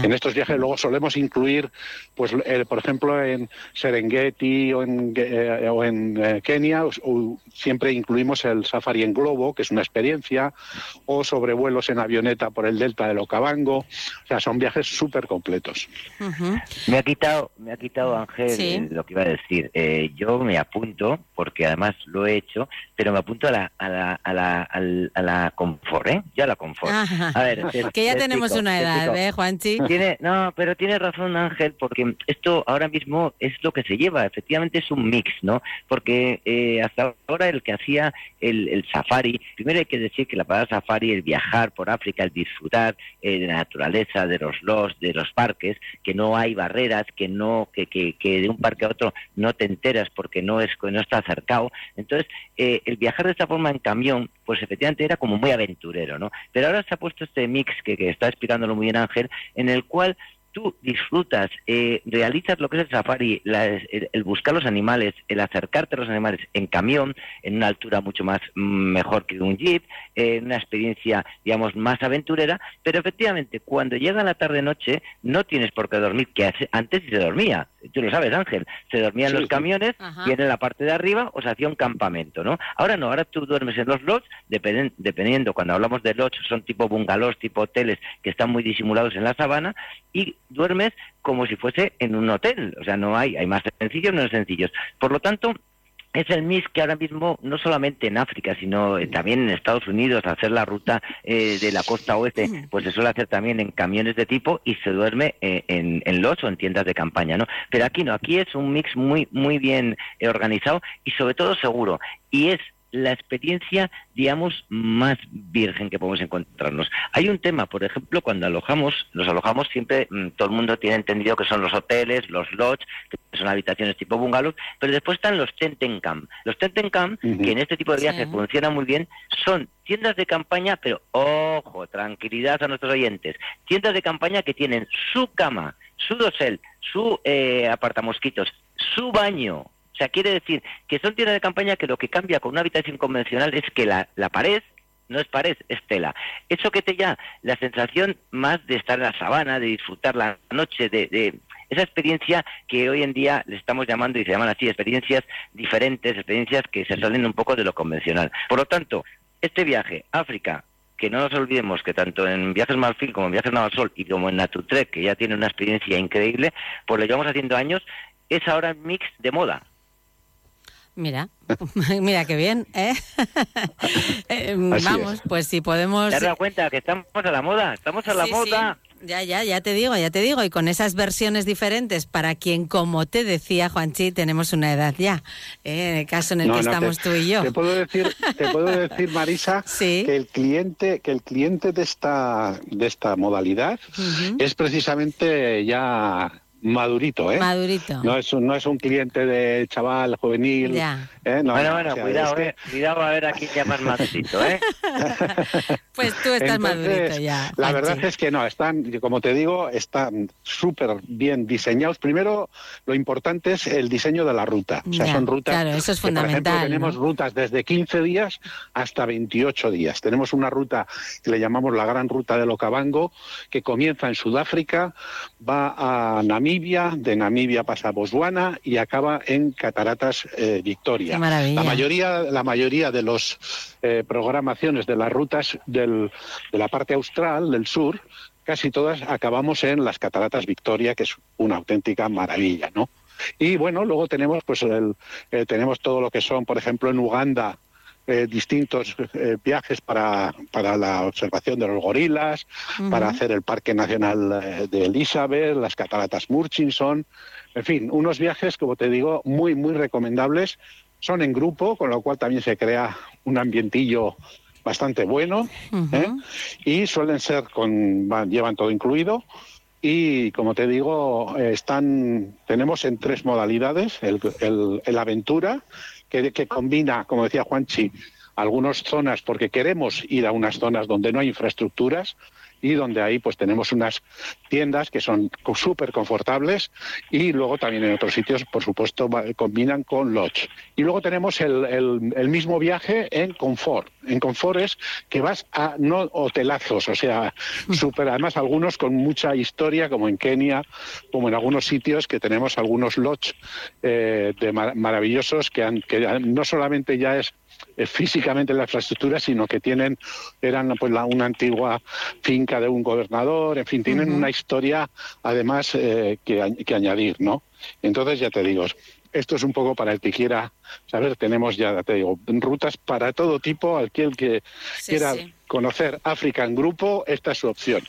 En estos viajes luego solemos incluir, pues eh, por ejemplo en Serengeti o en, eh, o en eh, Kenia, o- o siempre incluimos el safari en globo, que es una experiencia, o sobrevuelos en avioneta por el delta del Okavango, o sea, son viajes súper completos. Me ha quitado, me ha quitado Ángel Sí. eh, lo que iba a decir. Eh, yo me apunto, porque además lo he hecho, pero me apunto a la, a la, a la, al- a la confort, ¿eh? Ya a la confort. Ajá. A ver, te- que ya te tenemos explico, una edad. ¿eh, Juanchi? Tiene, no, pero tiene razón Ángel, porque esto ahora mismo es lo que se lleva, efectivamente es un mix, ¿no? Porque eh, hasta ahora el que hacía el, el safari, primero hay que decir que la palabra safari, el viajar por África, el disfrutar eh, de la naturaleza, de los los, de los parques, que no hay barreras, que no, que, que, que de un parque a otro no te enteras porque no es, no está acercado. Entonces, eh, el viajar de esta forma en camión, pues efectivamente era como muy aventurero, ¿no? Pero ahora se ha puesto este mix que, que está explicándolo muy bien Ángel, en el cual tú disfrutas, eh, realizas lo que es el safari, la- el, el buscar los animales, el acercarte a los animales en camión, en una altura mucho más mm, mejor que un jeep, eh, una experiencia, digamos, más aventurera, pero efectivamente cuando llega la tarde-noche no tienes por qué dormir, que hace- antes sí se dormía, tú lo sabes Ángel, se dormía en Sí, los sí. camiones Ajá. y en la parte de arriba o se hacía un campamento, ¿no? Ahora no, ahora tú duermes en los lodges, dependen- dependiendo, cuando hablamos de lodges son tipo bungalows, tipo hoteles que están muy disimulados en la sabana y duermes como si fuese en un hotel, o sea, no hay, hay más sencillos, menos sencillos. Por lo tanto, es el mix que ahora mismo, no solamente en África, sino eh, también en Estados Unidos, hacer la ruta eh, de la costa oeste, pues se suele hacer también en camiones de tipo y se duerme eh, en, en los o en tiendas de campaña, ¿no? Pero aquí no, aquí es un mix muy, muy bien eh, organizado y sobre todo seguro. Y es la experiencia, digamos, más virgen que podemos encontrarnos. Hay un tema, por ejemplo, cuando alojamos, nos alojamos siempre, mm, todo el mundo tiene entendido que son los hoteles, los lodges, que son habitaciones tipo bungalows, pero después están los tenten camp. Los tenten camp, que en este tipo de viajes Sí. funcionan muy bien, son tiendas de campaña, pero ojo, tranquilidad a nuestros oyentes, tiendas de campaña que tienen su cama, su dosel, su eh, apartamosquitos, su baño, o sea, quiere decir que son tiendas de campaña que lo que cambia con una habitación convencional es que la, la pared no es pared, es tela. Eso que te da la sensación más de estar en la sabana, de disfrutar la noche, de, esa experiencia que hoy en día le estamos llamando y se llaman así, experiencias diferentes, experiencias que se salen un poco de lo convencional. Por lo tanto, este viaje, África, que no nos olvidemos que tanto en Viajes Marfil como en Viajes Navasol y como en Natutrek, que ya tiene una experiencia increíble, pues lo llevamos haciendo años, es ahora mix de moda. Mira, mira qué bien, ¿eh? Eh, Vamos, es. pues si podemos... ¿Te has dado cuenta que estamos a la moda? Estamos a la Sí, sí. moda. Ya, ya, ya te digo, ya te digo. Y con esas versiones diferentes, para quien, como te decía Juanchi, tenemos una edad ya. ¿eh? En el caso en el No, que no, estamos te- tú y yo. Te puedo decir, te puedo decir Marisa, que el cliente, que el cliente de esta, de esta modalidad es precisamente ya madurito, ¿eh? Madurito. No es, un, no es un cliente de chaval juvenil. Ya. ¿eh? No, bueno, no, bueno, o sea, cuidado, es que- eh. Cuidado a ver a quién llamas madurito, ¿eh? Pues tú estás Entonces, madurito ya. La verdad es que no, están, como te digo, están súper bien diseñados. Primero, lo importante es el diseño de la ruta. O sea, Ya, son rutas. claro, eso es que, Por ejemplo, fundamental, tenemos ¿no? rutas desde 15 días hasta 28 días. Tenemos una ruta que le llamamos la Gran Ruta del Okavango, que comienza en Sudáfrica, va a Namibia, de Namibia pasa a Botswana y acaba en Cataratas eh, Victoria. La mayoría, la mayoría de los eh, programaciones de las rutas del- de la parte austral, del sur, casi todas acabamos en las Cataratas Victoria, que es una auténtica maravilla, ¿no? Y bueno, luego tenemos pues el- eh, tenemos todo lo que son, por ejemplo, en Uganda, eh, distintos eh, viajes para, para la observación de los gorilas, Ujú. para hacer el Parque Nacional eh, de Elizabeth, las Cataratas Murchison, en fin, unos viajes, como te digo, muy, muy recomendables. Son en grupo, con lo cual también se crea un ambientillo bastante bueno ¿eh? y suelen ser con van- llevan todo incluido y como te digo eh, están tenemos en tres modalidades el, el- el aventura que, combina como decía Juanchi algunas zonas porque queremos ir a unas zonas donde no hay infraestructuras y donde ahí pues tenemos unas tiendas que son súper confortables y luego también en otros sitios por supuesto combinan con lodge. Y luego tenemos el, el- el mismo viaje en confort. En confort es que vas a no hotelazos o sea súper además algunos con mucha historia como en Kenia como en algunos sitios que tenemos algunos lodge eh, de mar- maravillosos que, han, que no solamente ya es eh, físicamente la infraestructura, sino que tienen, eran pues la, una antigua finca de un gobernador, en fin, tienen una historia además eh, que, añ- que añadir, ¿no? Entonces ya te digo, esto es un poco para el que quiera saber, tenemos ya, te digo, rutas para todo tipo, aquel que Sí, quiera sí. conocer África en grupo, esta es su opción.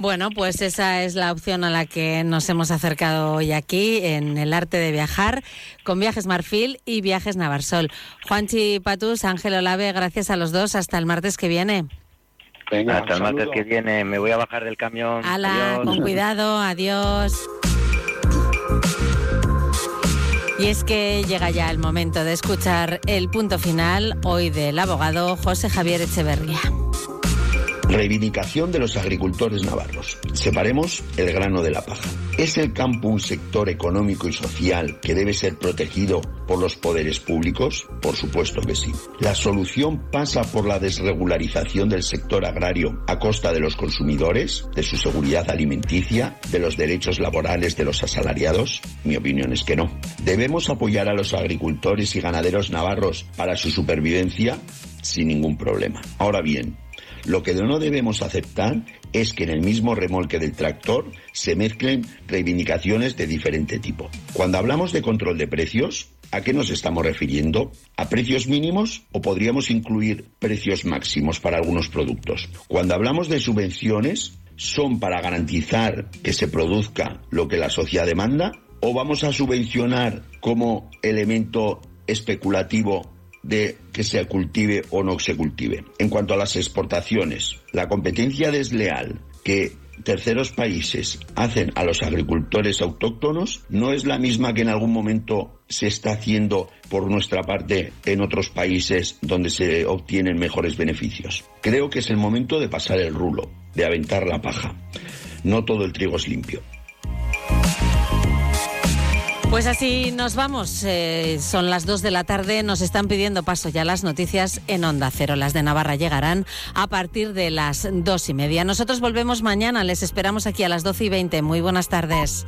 Bueno, pues esa es la opción a la que nos hemos acercado hoy aquí en el arte de viajar con Viajes Marfil y Viajes Navarsol. Juanchi Patus, Ángel Olave, gracias a los dos. Hasta el martes que viene. Venga, Hasta el martes que viene. Me voy a bajar del camión. Ala, Adiós. con cuidado, adiós. Y es que llega ya el momento de escuchar el punto final hoy del abogado José Javier Echeverría. Reivindicación de los agricultores navarros. Separemos el grano de la paja. ¿Es el campo un sector económico y social que debe ser protegido por los poderes públicos? Por supuesto que sí. ¿La solución pasa por la desregularización del sector agrario a costa de los consumidores, de su seguridad alimenticia, de los derechos laborales de los asalariados? Mi opinión es que no. ¿Debemos apoyar a los agricultores y ganaderos navarros para su supervivencia? Sin ningún problema. Ahora bien, lo que no debemos aceptar es que en el mismo remolque del tractor se mezclen reivindicaciones de diferente tipo. Cuando hablamos de control de precios, ¿a qué nos estamos refiriendo? ¿A precios mínimos o podríamos incluir precios máximos para algunos productos? Cuando hablamos de subvenciones, ¿son para garantizar que se produzca lo que la sociedad demanda? ¿O vamos a subvencionar como elemento especulativo de que se cultive o no se cultive. En cuanto a las exportaciones, la competencia desleal que terceros países hacen a los agricultores autóctonos no es la misma que en algún momento se está haciendo por nuestra parte en otros países donde se obtienen mejores beneficios. Creo que es el momento de pasar el rulo, de aventar la paja. No todo el trigo es limpio. Pues así nos vamos. Eh, son las 2 de la tarde. Nos están pidiendo paso ya las noticias en Onda Cero. Las de Navarra llegarán a partir de las dos y media. Nosotros volvemos mañana. Les esperamos aquí a las 12 y 20. Muy buenas tardes.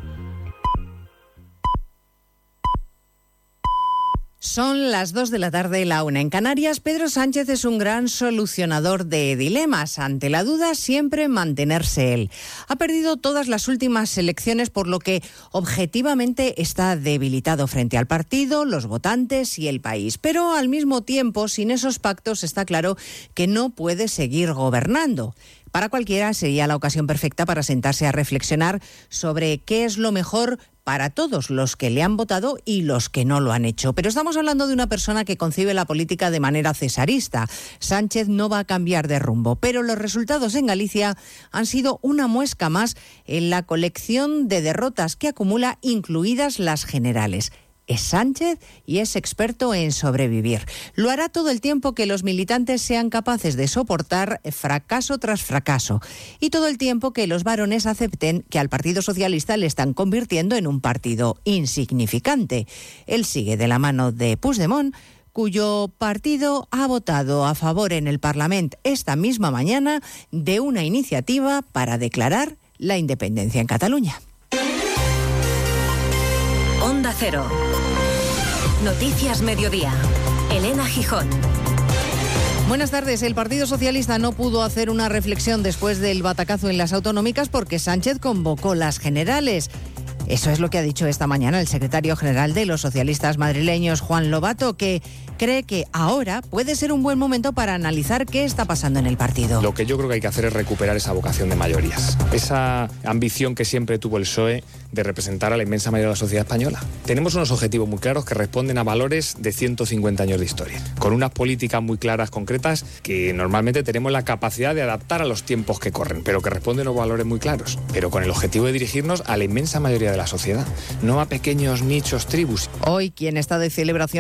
Son las 2 de la tarde y la una en Canarias. Pedro Sánchez es un gran solucionador de dilemas. Ante la duda, siempre mantenerse él. Ha perdido todas las últimas elecciones, por lo que objetivamente está debilitado frente al partido, los votantes y el país. Pero al mismo tiempo, sin esos pactos, está claro que no puede seguir gobernando. Para cualquiera sería la ocasión perfecta para sentarse a reflexionar sobre qué es lo mejor para todos los que le han votado y los que no lo han hecho. Pero estamos hablando de una persona que concibe la política de manera cesarista. Sánchez no va a cambiar de rumbo, pero los resultados en Galicia han sido una muesca más en la colección de derrotas que acumula, incluidas las generales es Sánchez y es experto en sobrevivir. Lo hará todo el tiempo que los militantes sean capaces de soportar fracaso tras fracaso y todo el tiempo que los varones acepten que al Partido Socialista le están convirtiendo en un partido insignificante. Él sigue de la mano de Puigdemont cuyo partido ha votado a favor en el Parlamento esta misma mañana de una iniciativa para declarar la independencia en Cataluña. Onda Cero. Noticias Mediodía. Elena Gijón. Buenas tardes. El Partido Socialista no pudo hacer una reflexión después del batacazo en las autonómicas porque Sánchez convocó las generales. Eso es lo que ha dicho esta mañana el secretario general de los socialistas madrileños, Juan Lobato, que cree que ahora puede ser un buen momento para analizar qué está pasando en el partido. Lo que yo creo que hay que hacer es recuperar esa vocación de mayorías, esa ambición que siempre tuvo el PSOE de representar a la inmensa mayoría de la sociedad española. Tenemos unos objetivos muy claros que responden a valores de 150 años de historia, con unas políticas muy claras, concretas, que normalmente tenemos la capacidad de adaptar a los tiempos que corren, pero que responden a valores muy claros, pero con el objetivo de dirigirnos a la inmensa mayoría de la sociedad, no a pequeños nichos, tribus. Hoy quien está de celebración